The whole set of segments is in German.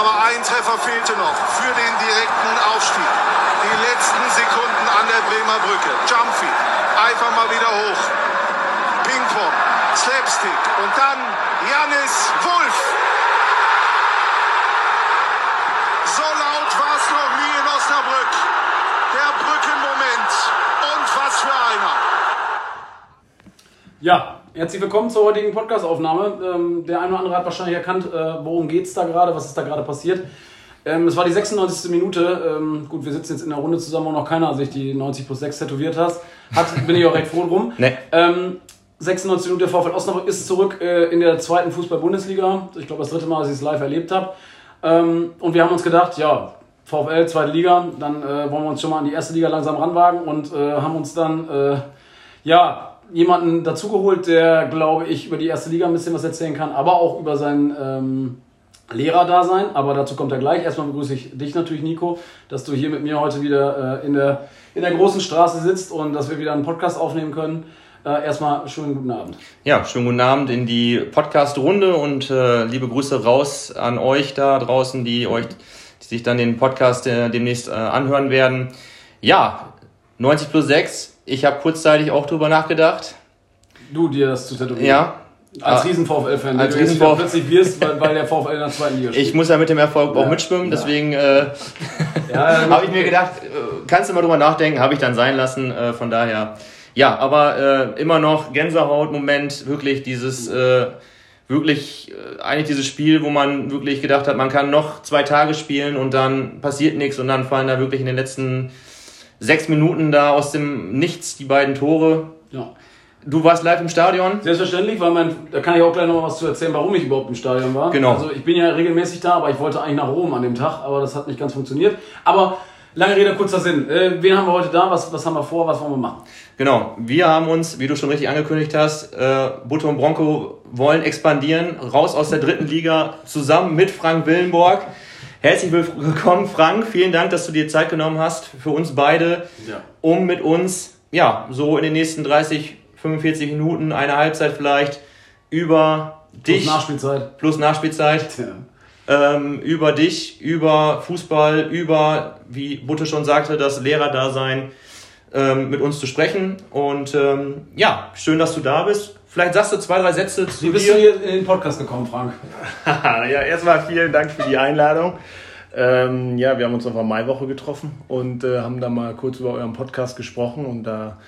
Aber ein Treffer fehlte noch für den direkten Aufstieg. Die letzten Sekunden an der Bremer Brücke. Jumpy, einfach mal wieder hoch. Ping-Pong, Slapstick und dann Janis Wolf. So laut war es noch nie in Osnabrück. Der Brückenmoment. Und was für einer. Ja, herzlich willkommen zur heutigen Podcast-Aufnahme. Ähm, der eine oder andere hat wahrscheinlich erkannt, äh, worum geht es da gerade, was ist da gerade passiert. Ähm, es war die 96. Minute. Ähm, gut, wir sitzen jetzt in der Runde zusammen, wo noch keiner sich die 90 plus 6 tätowiert hat. hat bin ich auch recht froh drum. Nee. Ähm, 96 Minuten der VfL Osnabrück ist zurück äh, in der zweiten Fußball-Bundesliga. Ich glaube, das dritte Mal, dass ich es live erlebt habe. Und wir haben uns gedacht, ja, VfL, zweite Liga, dann äh, wollen wir uns schon mal an die erste Liga langsam ranwagen und haben uns dann, ja, jemanden dazugeholt, der, glaube ich, über die erste Liga ein bisschen was erzählen kann, aber auch über sein ähm, Lehrerdasein. Aber dazu kommt er gleich. Erstmal begrüße ich dich natürlich, Nico, dass du hier mit mir heute wieder äh, in, der, in der großen Straße sitzt und dass wir wieder einen Podcast aufnehmen können. Äh, erstmal schönen guten Abend. Ja, schönen guten Abend in die Podcast-Runde und äh, liebe Grüße raus an euch da draußen, die euch, die sich dann den Podcast äh, demnächst äh, anhören werden. Ja, 90 plus 6. Ich habe kurzzeitig auch drüber nachgedacht. Du dir das zu tätowieren. Ja. Als Ah, riesen VfL-Fan, als riesen VfL plötzlich wirst, weil, weil der VfL in der zweiten Liga spielt. Ich muss ja mit dem Erfolg auch Ja. mitschwimmen, Ja. deswegen äh, ja, habe ich mir gedacht, äh, kannst du mal drüber nachdenken, habe ich dann sein lassen, äh, von daher. Ja, aber äh, immer noch Gänsehaut-Moment, wirklich dieses, äh, wirklich äh, eigentlich dieses Spiel, wo man wirklich gedacht hat, man kann noch zwei Tage spielen und dann passiert nichts und dann fallen da wirklich in den letzten sechs Minuten da aus dem Nichts die beiden Tore. ja. Du warst live im Stadion? Selbstverständlich, weil mein, da kann ich auch gleich noch mal was zu erzählen, warum ich überhaupt im Stadion war. Genau. Also ich bin ja regelmäßig da, aber ich wollte eigentlich nach Rom an dem Tag, aber das hat nicht ganz funktioniert. Aber lange Rede, kurzer Sinn. Äh, wen haben wir heute da? Was, was haben wir vor? Was wollen wir machen? Genau, wir haben uns, wie du schon richtig angekündigt hast, äh, Butte und Bronco wollen expandieren, raus aus der dritten Liga, zusammen mit Frank Willenborg. Herzlich willkommen, Frank. Vielen Dank, dass du dir Zeit genommen hast für uns beide, Ja. um mit uns, ja, so in den nächsten 30, 45 Minuten, eine Halbzeit vielleicht, über dich, Nachspielzeit. plus Nachspielzeit, Ja. ähm, über dich, über Fußball, über, wie Butte schon sagte, das Lehrerdasein ähm, mit uns zu sprechen. Und ähm, ja, schön, dass du da bist. Vielleicht sagst du zwei, drei Sätze zu Wie bist dir. du hier in den Podcast gekommen, Frank? ja, erstmal vielen Dank für die Einladung. Ähm, ja, wir haben uns auf der Maiwoche getroffen und äh, haben da mal kurz über euren Podcast gesprochen und da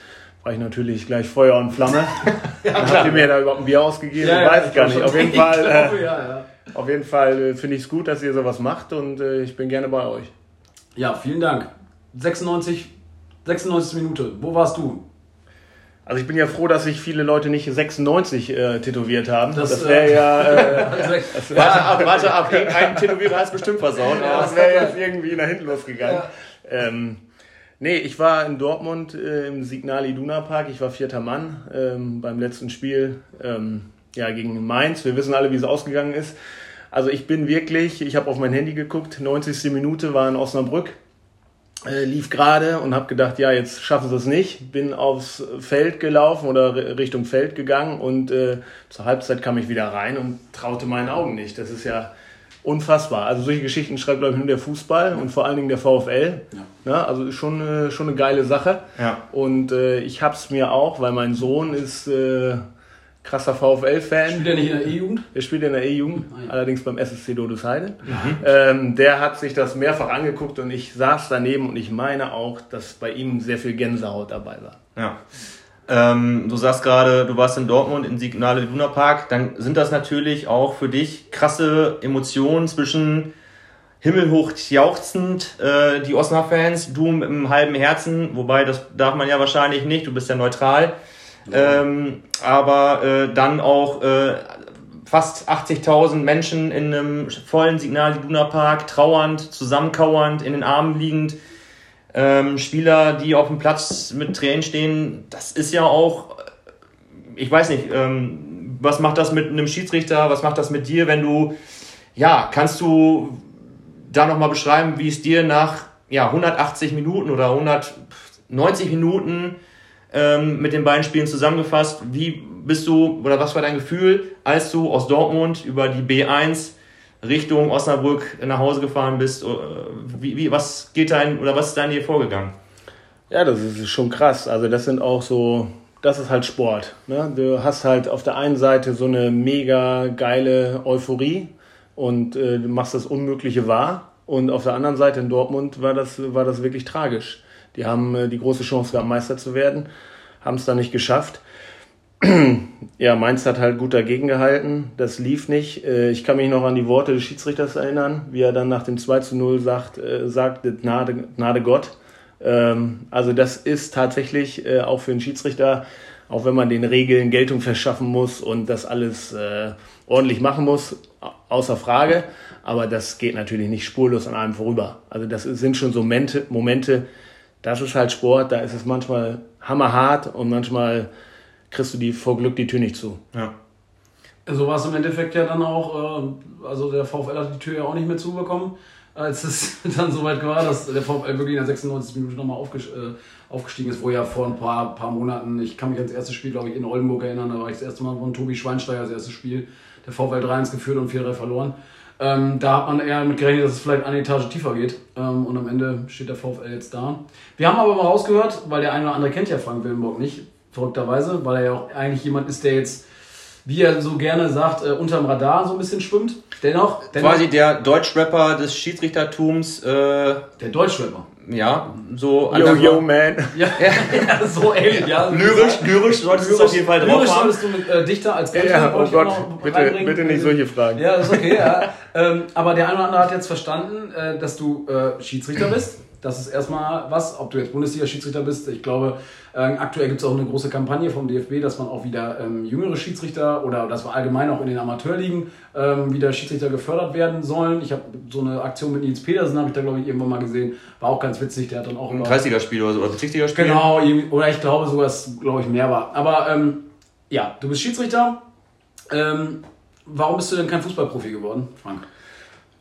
war ich natürlich gleich Feuer und Flamme. Dann habt ihr mir da überhaupt ein Bier ausgegeben? Weiß ich gar nicht. Auf jeden Fall, äh, ja, ja. auf jeden Fall äh, finde ich es gut, dass ihr sowas macht und äh, ich bin gerne bei euch. ja, vielen Dank. 96, 96 Minute. Wo warst du? Also ich bin ja froh, dass sich viele Leute nicht 96 äh, tätowiert haben. Das, Das, wäre äh, ja, äh, Warte ab, warte ab. Irgendein Tätowierer hat es bestimmt versaut. das wäre jetzt irgendwie nach hinten losgegangen. Ähm, nee, ich war in Dortmund äh, im Signal Iduna Park. Ich war vierter Mann ähm, beim letzten Spiel ähm, ja, gegen Mainz. Wir wissen alle, wie es ausgegangen ist. Also ich bin wirklich, ich habe auf mein Handy geguckt, 90. Minute war in Osnabrück. Äh, lief gerade und habe gedacht, ja, jetzt schaffen sie es nicht. Bin aufs Feld gelaufen oder ri- Richtung Feld gegangen und äh, zur Halbzeit kam ich wieder rein und traute meinen Augen nicht. Das ist ja unfassbar. Also solche Geschichten schreibt, glaube ich, nur der Fußball und vor allen Dingen der VfL. Ja, also ist schon, äh, schon eine geile Sache. Ja. Und äh, ich hab's mir auch, weil mein Sohn ist äh, krasser VfL-Fan. Spielt er nicht in der E-Jugend? Der spielt in der E-Jugend, Ah, ja. allerdings beim SSC Dodesheide. Ähm, der hat sich das mehrfach angeguckt und ich saß daneben und ich meine auch, dass bei ihm sehr viel Gänsehaut dabei war. Ja. Ähm, du sagst gerade, du warst in Dortmund im Signale Iduna Park. Dann sind das natürlich auch für dich krasse Emotionen zwischen himmelhoch jauchzend, äh, die Osnabrück-Fans, du mit einem halben Herzen, wobei das darf man ja wahrscheinlich nicht, du bist ja neutral. Ähm, aber äh, dann auch äh, fast 80.000 Menschen in einem vollen Signal Iduna Park, trauernd, zusammenkauernd, in den Armen liegend. Ähm, Spieler, die auf dem Platz mit Tränen stehen, das ist ja auch, ich weiß nicht, ähm, was macht das mit einem Schiedsrichter, was macht das mit dir, wenn du, ja, kannst du da nochmal beschreiben, wie es dir nach ja, 180 Minuten oder 190 Minuten ähm, mit den beiden Spielen zusammengefasst, wie bist du oder was war dein Gefühl, als du aus Dortmund über die B1 Richtung Osnabrück nach Hause gefahren bist. Äh, wie, wie, was geht dein oder was ist dein hier vorgegangen? Ja, das ist schon krass. Also das sind auch so, das ist halt Sport. Ne? Du hast halt auf der einen Seite so eine mega geile Euphorie und äh, machst das Unmögliche wahr. Und auf der anderen Seite in Dortmund war das, war das wirklich tragisch. Die haben äh, die große Chance gehabt, Meister zu werden, haben es dann nicht geschafft ja, Mainz hat halt gut dagegen gehalten. Das lief nicht. Äh, ich kann mich noch an die Worte des Schiedsrichters erinnern, wie er dann nach dem 2 zu 0 sagt, äh, sagt Gnade, Gnade Gott. Ähm, also das ist tatsächlich auch für einen Schiedsrichter, auch wenn man den Regeln Geltung verschaffen muss und das alles ordentlich machen muss, außer Frage. Aber das geht natürlich nicht spurlos an einem vorüber. Also das sind schon so Momente, Momente das ist halt Sport, da ist es manchmal hammerhart und manchmal kriegst du die vor Glück die Tür nicht zu. Ja. So war es im Endeffekt ja dann auch, äh, also der VfL hat die Tür ja auch nicht mehr zubekommen, als es dann soweit war, dass der VfL wirklich in der 96. Minute nochmal äh, aufgestiegen ist, wo ja vor ein paar, paar Monaten, ich kann mich ans erste Spiel, glaube ich, in Oldenburg erinnern, da war ich das erste Mal von Tobi Schweinsteiger, das erste Spiel, der VfL 3-1 geführt und 4-3 verloren. Ähm, da hat man eher mit gerechnet, dass es vielleicht eine Etage tiefer geht. Ähm, und am Ende steht der VfL jetzt da. Wir haben aber mal rausgehört, weil der eine oder andere kennt ja Frank Willenburg nicht, verrückterweise, weil er ja auch eigentlich jemand ist, der jetzt, wie er so gerne sagt, äh, unterm Radar so ein bisschen schwimmt. Dennoch, dennoch quasi der Deutschrapper des Schiedsrichtertums. Äh, der Deutschrapper. Ja, so. Yo, yo, man. Ja, ja so ähnlich, ja. Lyrisch, lyrisch solltest du auf jeden Fall drauf lyrisch haben. solltest du mit äh, Dichter als Gangster Ja, oh Gott, bitte, bitte nicht solche Fragen. Ja, ist okay, ja. ähm, aber der eine oder andere hat jetzt verstanden, äh, dass du äh, Schiedsrichter bist. Das ist erstmal was, ob du jetzt Bundesliga-Schiedsrichter bist. Ich glaube, äh, aktuell gibt es auch eine große Kampagne vom DFB, dass man auch wieder ähm, jüngere Schiedsrichter oder dass wir allgemein auch in den Amateurligen ähm, wieder Schiedsrichter gefördert werden sollen. Ich habe so eine Aktion mit Nils Petersen, habe ich da glaube ich irgendwann mal gesehen. War auch ganz witzig. Der hat dann auch ein 30er-Spiel oder so, oder Bezirksliga-Spiel. Genau, oder ich glaube sogar, dass glaube ich mehr war. Aber ähm, ja, du bist Schiedsrichter. Ähm, warum bist du denn kein Fußballprofi geworden, Frank?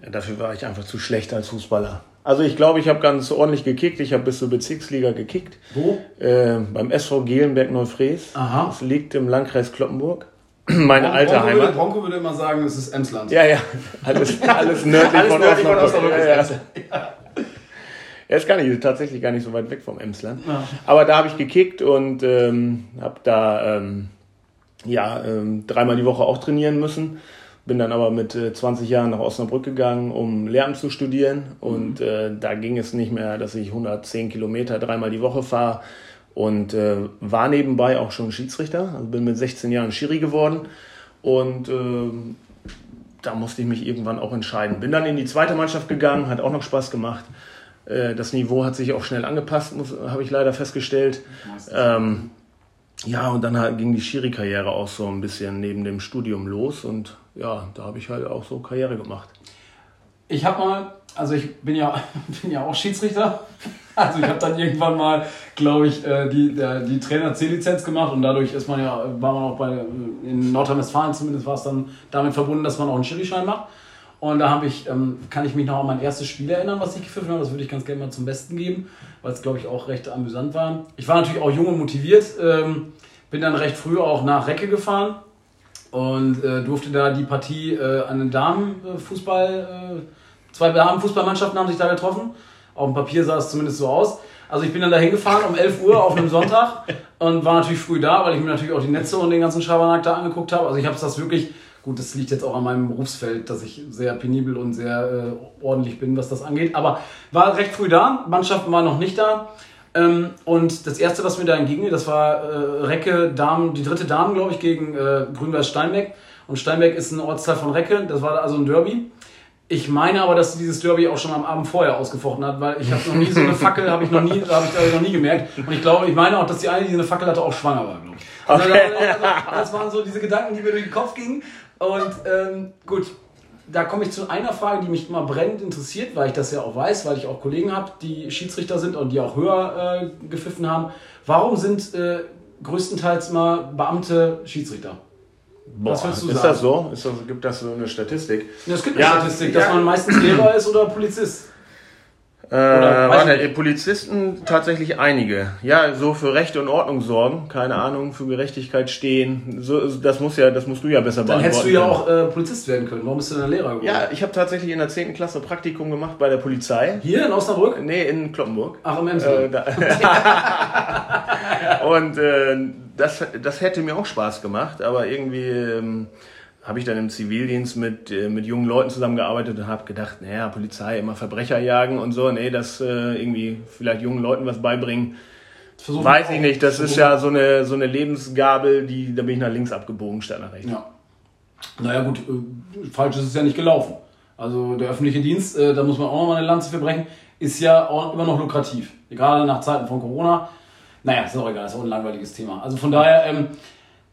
Ja, dafür war ich einfach zu schlecht als Fußballer. Also ich glaube, ich habe ganz ordentlich gekickt. Ich habe bis zur Bezirksliga gekickt. Wo? Äh, beim SV Gelenberg Neufräs. Aha. Das liegt im Landkreis Kloppenburg. Meine Bronco, alte Heimat. Würde, Bronco würde immer sagen, es ist Emsland. Ja, ja. Alles, alles nördlich alles von nördlich von Osnabrück. Ja, ja. Ja, ist gar nicht, tatsächlich gar nicht so weit weg vom Emsland. Ja. Aber da habe ich gekickt und ähm, habe da ähm, ja, ähm, dreimal die Woche auch trainieren müssen. Bin dann aber mit äh, 20 Jahren nach Osnabrück gegangen, um Lehramt zu studieren. Und Mhm. äh, da ging es nicht mehr, dass ich 110 Kilometer dreimal die Woche fahre. Und äh, war nebenbei auch schon Schiedsrichter. Also bin mit 16 Jahren Schiri geworden. Und ähm, da musste ich mich irgendwann auch entscheiden. Bin dann in die zweite Mannschaft gegangen, hat auch noch Spaß gemacht. Äh, Das Niveau hat sich auch schnell angepasst, habe ich leider festgestellt. Ähm, ja, und dann halt ging die Schiri-Karriere auch so ein bisschen neben dem Studium los und ja, da habe ich halt auch so Karriere gemacht. Ich habe mal, also ich bin ja, bin ja auch Schiedsrichter. Also ich habe dann irgendwann mal, glaube ich, äh, die, die Trainer-C-Lizenz gemacht und dadurch ist man ja, war man auch bei, in Nordrhein-Westfalen zumindest war es dann damit verbunden, dass man auch einen Schiri-Schein macht. Und da habe ich, ähm, kann ich mich noch an mein erstes Spiel erinnern, was ich gepfiffen habe. Das würde ich ganz gerne mal zum Besten geben, weil es, glaube ich, auch recht amüsant war. Ich war natürlich auch jung und motiviert, ähm, bin dann recht früh auch nach Recke gefahren und äh, durfte da die Partie äh, an den Damenfußball, äh, zwei Damenfußballmannschaften haben sich da getroffen. Auf dem Papier sah es zumindest so aus. Also ich bin dann da hingefahren um 11 Uhr auf einem Sonntag und war natürlich früh da, weil ich mir natürlich auch die Netze und den ganzen Schabernack da angeguckt habe. Also ich habe das wirklich, gut, das liegt jetzt auch an meinem Berufsfeld, dass ich sehr penibel und sehr äh, ordentlich bin, was das angeht. Aber war recht früh da, Mannschaften waren noch nicht da. Ähm, und das erste, was mir da entging, das war äh, Recke Damen, die dritte Damen, glaube ich, gegen äh, Grünweiß Steinbeck. Und Steinbeck ist ein Ortsteil von Recke, das war also ein Derby. Ich meine aber, dass sie dieses Derby auch schon am Abend vorher ausgefochten hat, weil ich habe noch nie so eine Fackel, habe ich noch nie, habe ich noch nie gemerkt. Und ich glaube, ich meine auch, dass die eine, die eine Fackel hatte, auch schwanger war, glaube ich. Also, Okay. also, das waren so diese Gedanken, die mir durch den Kopf gingen. Und ähm, gut, da komme ich zu einer Frage, die mich immer brennend interessiert, weil ich das ja auch weiß, weil ich auch Kollegen habe, die Schiedsrichter sind und die auch höher äh, gepfiffen haben. Warum sind äh, größtenteils immer Beamte Schiedsrichter? Was würdest du ist sagen? das so? Ist das, gibt das so eine Statistik? Ja, Es gibt eine Ja, Statistik, dass ja. man meistens Lehrer ist oder Polizist. Äh, warte, Polizisten tatsächlich einige. Ja, so für Recht und Ordnung sorgen, keine Ahnung, für Gerechtigkeit stehen. So, das muss ja, das musst du ja besser Dann beantworten. hättest du ja auch äh, Polizist werden können. Warum bist du denn Lehrer geworden? Ja, ich habe tatsächlich in der 10. Klasse Praktikum gemacht bei der Polizei. Hier in Osnabrück? Nee, in Kloppenburg. Ach, im Äh, Emsland. da, und äh, das, das hätte mir auch Spaß gemacht, aber irgendwie ähm, habe ich dann im Zivildienst mit, äh, mit jungen Leuten zusammengearbeitet und habe gedacht, naja, Polizei, immer Verbrecher jagen und so, nee, das äh, irgendwie vielleicht jungen Leuten was beibringen. Versuchen Weiß ich nicht, das ist ja so eine, so eine Lebensgabel, die, da bin ich nach links abgebogen statt nach rechts. Ja. Naja, gut, äh, falsch ist es ja nicht gelaufen. Also der öffentliche Dienst, äh, da muss man auch noch mal eine Lanze für brechen, ist ja auch immer noch lukrativ. Gerade nach Zeiten von Corona. Naja, ist auch egal, ist auch ein langweiliges Thema. Also von daher, ähm,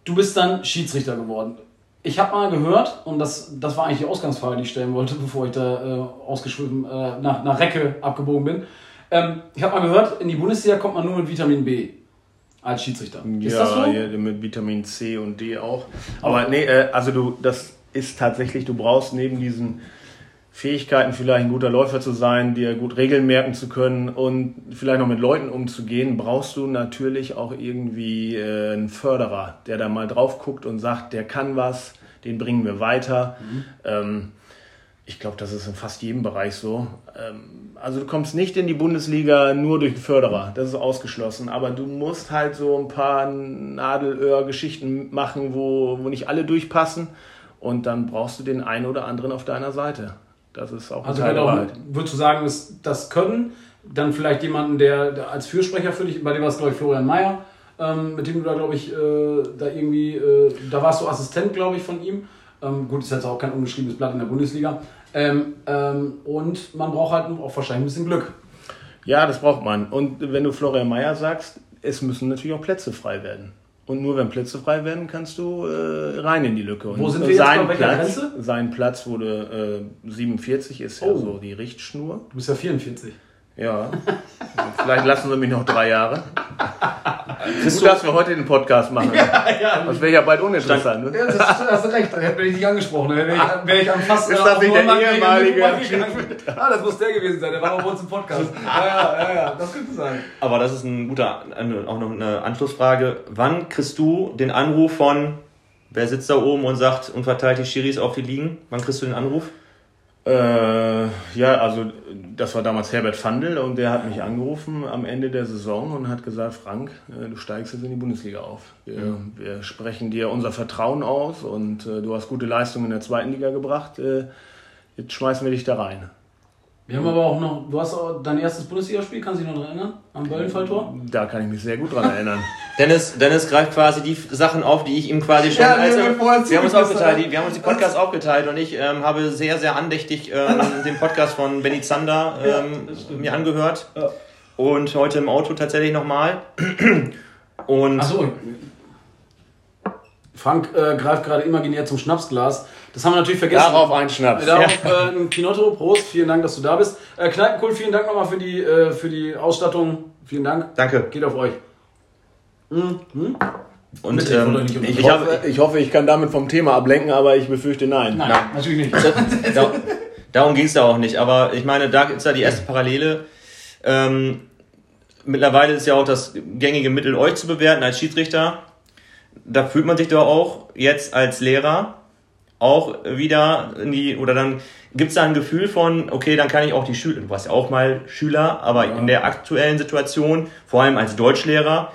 du bist dann Schiedsrichter geworden. Ich habe mal gehört, und das, das war eigentlich die Ausgangsfrage, die ich stellen wollte, bevor ich da äh, ausgeschwiffen äh, nach, nach Recke abgebogen bin. Ähm, ich habe mal gehört, in die Bundesliga kommt man nur mit Vitamin B als Schiedsrichter. Ist ja, das so? ja, mit Vitamin C und D auch. Aber nee, äh, also du, das ist tatsächlich, du brauchst neben diesen Fähigkeiten, vielleicht ein guter Läufer zu sein, dir gut Regeln merken zu können und vielleicht noch mit Leuten umzugehen, brauchst du natürlich auch irgendwie äh, einen Förderer, der da mal drauf guckt und sagt, der kann was, den bringen wir weiter. Ähm, ich glaube, das ist in fast jedem Bereich so. Ähm, also du kommst nicht in die Bundesliga nur durch den Förderer, das ist ausgeschlossen. Aber du musst halt so ein paar Nadelöhr-Geschichten machen, wo, wo nicht alle durchpassen. Und dann brauchst du den einen oder anderen auf deiner Seite. Das ist auch Also Wahrheit. würdest du sagen, dass das können, dann vielleicht jemanden, der, der als Fürsprecher für dich, bei dem war es glaube ich Florian Mayer, ähm, mit dem du da glaube ich, äh, da irgendwie, äh, da warst du Assistent glaube ich von ihm. Ähm, gut, ist jetzt auch kein ungeschriebenes Blatt in der Bundesliga. Ähm, ähm, und man braucht halt auch wahrscheinlich ein bisschen Glück. Ja, das braucht man. Und wenn du Florian Mayer sagst, es müssen natürlich auch Plätze frei werden. Und nur wenn Plätze frei werden, kannst du äh, rein in die Lücke. Und Wo sind wir jetzt? sein Platz, Grenze? Sein Platz wurde äh, 47, ist ja Oh. so die Richtschnur. Du bist ja 44. Ja. Vielleicht lassen sie mich noch drei Jahre. Gut, dass wir heute den Podcast machen. ja, Das wäre ja bald uninteressant. Ne? Ja, das hast du recht, da hätte ich dich angesprochen. Wäre ich, wäre ich am fast Ist das nicht der ehemalige. Ah, das muss der gewesen sein, der war auch bei uns im Podcast. Ja, ja, ja, ja, das könnte sein. Aber das ist ein guter, auch noch eine Anschlussfrage. Wann kriegst du den Anruf von, wer sitzt da oben und sagt und verteilt die Schiris auf die Ligen? Wann kriegst du den Anruf? Äh, ja, also das war damals Herbert Fandl und der hat mich angerufen am Ende der Saison und hat gesagt, Frank, äh, du steigst jetzt in die Bundesliga auf. Wir, wir sprechen dir unser Vertrauen aus und äh, du hast gute Leistungen in der zweiten Liga gebracht. Äh, jetzt schmeißen wir dich da rein. Wir haben aber auch noch, du hast auch dein erstes Bundesligaspiel, kannst du dich noch daran erinnern? Am Böllenfalltor? Da kann ich mich sehr gut dran erinnern. Dennis, Dennis greift quasi die Sachen auf, die ich ihm quasi schon Ja, als wir vorher wir haben uns aufgeteilt, haben. die, wir haben uns die Podcasts aufgeteilt und ich ähm, habe sehr, sehr andächtig ähm, den Podcast von Benny Zander ähm, mir angehört Ja. und heute im Auto tatsächlich nochmal. Und Achso. Frank äh, greift gerade imaginär zum Schnapsglas. Das haben wir natürlich vergessen. Darauf ein Schnaps. Darauf äh, ein Kinotto, Prost, vielen Dank, dass du da bist. Äh, Kneipenkult, vielen Dank nochmal für die, äh, für die Ausstattung. Vielen Dank. danke. Geht auf euch. Mhm. Mhm. Und Bitte, ähm, nicht ich. Ich hoffe, ich hoffe, ich kann damit vom Thema ablenken, aber ich befürchte nein. Nein, Nein. natürlich nicht. da, darum ging es da auch nicht. Aber ich meine, da ist ja die erste Parallele. Ähm, mittlerweile ist ja auch das gängige Mittel, euch zu bewerten als Schiedsrichter. Da fühlt man sich doch auch jetzt als Lehrer auch wieder in die, oder dann gibt es da ein Gefühl von, okay, dann kann ich auch die Schüler, du warst ja auch mal Schüler, aber in der aktuellen Situation, vor allem als Deutschlehrer,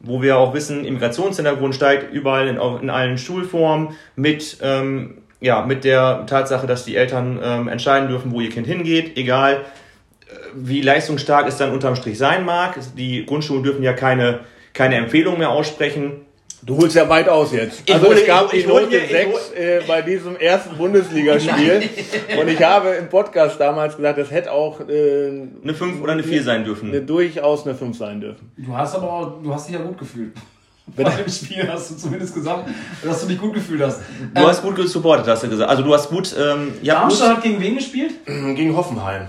wo wir auch wissen, Immigrationshintergrund steigt überall in, in allen Schulformen mit, ähm, ja, mit der Tatsache, dass die Eltern ähm, entscheiden dürfen, wo ihr Kind hingeht, egal äh, wie leistungsstark es dann unterm Strich sein mag. Die Grundschulen dürfen ja keine, keine Empfehlung mehr aussprechen. Du holst ja weit aus jetzt. Ich also hole- es gab ich- die ich hole Note hier- ich 6 äh, bei diesem ersten Bundesligaspiel. Und ich habe im Podcast damals gesagt, das hätte auch äh, Eine 5 oder eine 4 sein dürfen. eine, durchaus eine 5 sein dürfen. Du hast aber auch, du hast dich ja gut gefühlt. Bei dem Spiel hast du zumindest gesagt, dass du dich gut gefühlt hast. Du hast gut gesupportet, hast du gesagt. Also du hast gut, ähm, gut, Darmstadt hat gegen wen gespielt? Gegen Hoffenheim.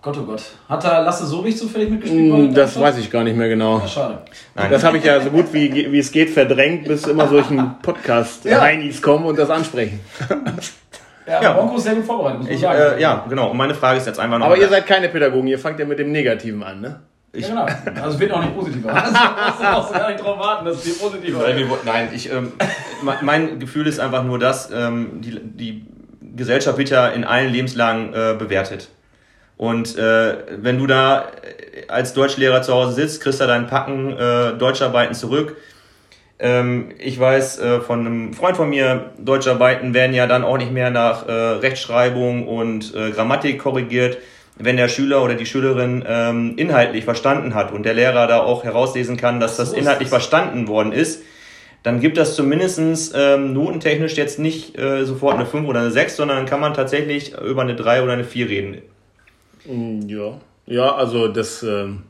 Gott, oh Gott. Hat da Lasse Sobich zufällig mitgespielt? Hm, Das weiß ich gar nicht mehr genau. Ja, schade. Nein. Das habe ich ja so gut wie, wie es geht verdrängt, bis immer solchen Podcast-Heinis kommen und das ansprechen. Ja, ja. Broncos sehr gut vorbereitet, muss man ich, sagen. Äh, ja, genau. Und meine Frage ist jetzt einfach noch. Aber ihr seid keine Pädagogen, ihr fangt ja mit dem Negativen an, ne? Ich, ja, genau. Also wird auch nicht positiver. Also musst du auch gar nicht drauf warten, dass es dir positiver wird. Nein, ich, ähm, mein Gefühl ist einfach nur das, ähm, die, die Gesellschaft wird ja in allen Lebenslagen äh, bewertet. Und äh, wenn du da als Deutschlehrer zu Hause sitzt, kriegst du dein Packen äh, Deutscharbeiten zurück. Ähm, ich weiß äh, von einem Freund von mir, Deutscharbeiten werden ja dann auch nicht mehr nach äh, Rechtschreibung und äh, Grammatik korrigiert, wenn der Schüler oder die Schülerin ähm, inhaltlich verstanden hat und der Lehrer da auch herauslesen kann, dass das inhaltlich verstanden worden ist, dann gibt das zumindestens ähm, notentechnisch jetzt nicht äh, sofort eine 5 oder eine 6, sondern dann kann man tatsächlich über eine 3 oder eine 4 reden. Mm, ja, ja, also das, ähm,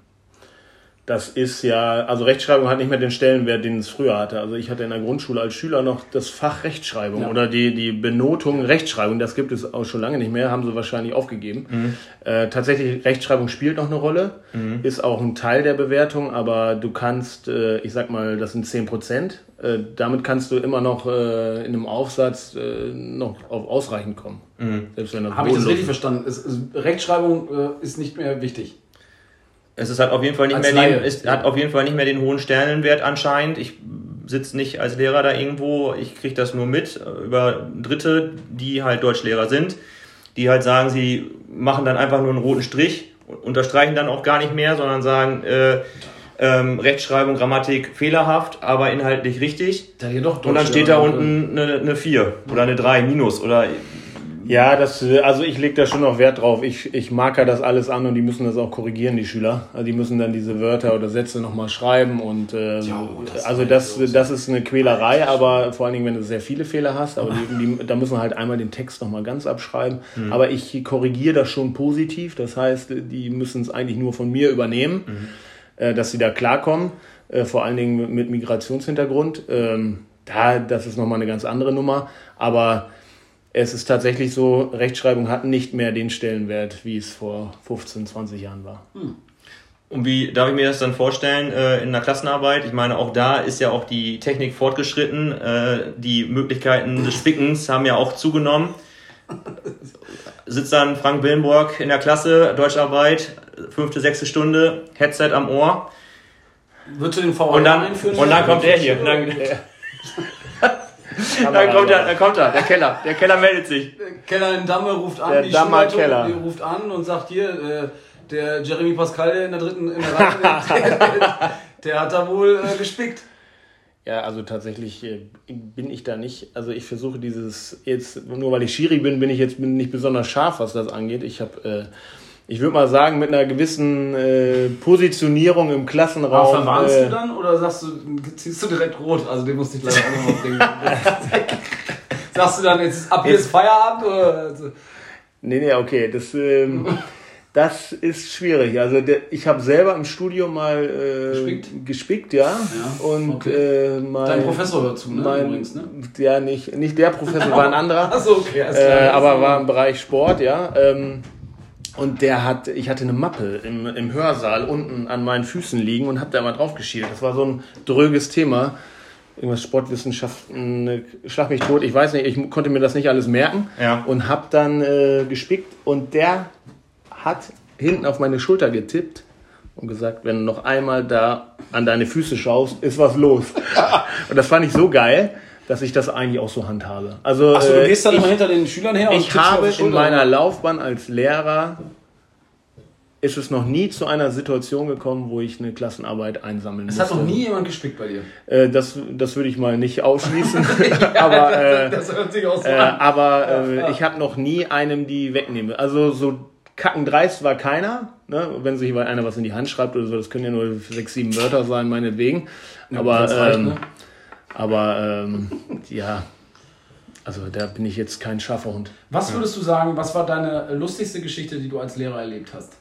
das ist ja, also Rechtschreibung hat nicht mehr den Stellenwert, den es früher hatte. Also ich hatte in der Grundschule als Schüler noch das Fach Rechtschreibung ja. oder die, die Benotung Rechtschreibung, das gibt es auch schon lange nicht mehr, haben sie wahrscheinlich aufgegeben. Mhm. Äh, tatsächlich, Rechtschreibung spielt noch eine Rolle, mhm. ist auch ein Teil der Bewertung, aber du kannst, äh, ich sag mal, das sind 10 Prozent. Äh, damit kannst du immer noch äh, in einem Aufsatz äh, noch auf ausreichend kommen. Mhm. Habe ich das richtig verstanden? Es, es, Rechtschreibung äh, ist nicht mehr wichtig. Es ist halt auf jeden Fall nicht mehr den, es hat auf jeden Fall nicht mehr den hohen Stellenwert anscheinend. Ich sitze nicht als Lehrer da irgendwo, ich kriege das nur mit äh, über Dritte, die halt Deutschlehrer sind, die halt sagen, sie machen dann einfach nur einen roten Strich, unterstreichen dann auch gar nicht mehr, sondern sagen, äh, ähm, Rechtschreibung, Grammatik fehlerhaft, aber inhaltlich richtig. Da und dann steht da unten eine, eine 4 oder eine 3 minus oder ja, das, also ich lege da schon noch Wert drauf. Ich, ich marker das alles an und die müssen das auch korrigieren, die Schüler. Also die müssen dann diese Wörter oder Sätze nochmal schreiben und äh, jo, das also das, das ist eine Quälerei, aber vor allen Dingen, wenn du sehr viele Fehler hast, aber die, die, da müssen wir halt einmal den Text nochmal ganz abschreiben. Mhm. Aber ich korrigiere das schon positiv, das heißt, die müssen es eigentlich nur von mir übernehmen, mhm. äh, dass sie da klarkommen, äh, vor allen Dingen mit Migrationshintergrund. Ähm, da, das ist nochmal eine ganz andere Nummer, aber es ist tatsächlich so, Rechtschreibung hat nicht mehr den Stellenwert, wie es vor 15, 20 Jahren war. Hm. Und wie darf ich mir das dann vorstellen äh, in einer Klassenarbeit? Ich meine, auch da ist ja auch die Technik fortgeschritten. Äh, die Möglichkeiten des Spickens haben ja auch zugenommen. Sitzt dann Frank Willenborg in der Klasse, Deutscharbeit, fünfte, sechste Stunde, Headset am Ohr. Wird zu den VA und dann, einführen? Und dann kommt der hier. Dann, dann kommt er, dann kommt er, der Keller. Der Keller meldet sich. Der Keller in Damme ruft an, der die Dammer Keller. Die ruft an und sagt hier, äh, der Jeremy Pascal in der dritten, in der Reihe, der, der, der, hat da wohl äh, gespickt. Ja, also tatsächlich äh, bin ich da nicht. Also ich versuche dieses jetzt nur weil ich Schiri bin, bin ich jetzt nicht besonders scharf, was das angeht. Ich habe äh, ich würde mal sagen, mit einer gewissen äh, Positionierung im Klassenraum. Aber verwarnst äh, du dann oder sagst du, ziehst du direkt rot? Also den musste ich leider auch noch bringen. sagst du dann, jetzt ab hier ist Feierabend? Oder? Nee, nee, okay. Das, ähm, das ist schwierig. Also der, ich habe selber im Studio mal äh, gespickt? gespickt, ja. ja und okay. äh, mein, Dein Professor dazu, ne? Mein, Übrigens, ne? Ja, nicht, nicht der Professor, war ein anderer. Achso, okay. Äh, aber war im Bereich Sport, ja. Ähm, und der hat, ich hatte eine Mappe im, im Hörsaal unten an meinen Füßen liegen und habe da mal drauf geschielt. Das war so ein dröges Thema. Irgendwas Sportwissenschaften, schlag mich tot. Ich weiß nicht, ich konnte mir das nicht alles merken. Ja. Und habe dann äh, gespickt. Und der hat hinten auf meine Schulter getippt und gesagt, wenn du noch einmal da an deine Füße schaust, ist was los. und das fand ich so geil dass ich das eigentlich auch so handhabe. Also, Achso, du gehst dann ich, immer hinter den Schülern her? Ich habe in meiner Laufbahn als Lehrer ist es noch nie zu einer Situation gekommen, wo ich eine Klassenarbeit einsammeln es musste. Es hat noch nie jemand gespickt bei dir? Äh, das, das würde ich mal nicht ausschließen. ja, aber äh, das, hört sich auch so äh, an. Aber äh, ja, ich habe noch nie einem die wegnehmen. Also so kackendreist war keiner. Ne? Wenn sich einer was in die Hand schreibt oder so, das können ja nur sechs, sieben Wörter sein, meinetwegen. aber reicht, ähm, ne? Aber ähm, ja, also da bin ich jetzt kein scharfer Hund. Was würdest du sagen, was war deine lustigste Geschichte, die du als Lehrer erlebt hast?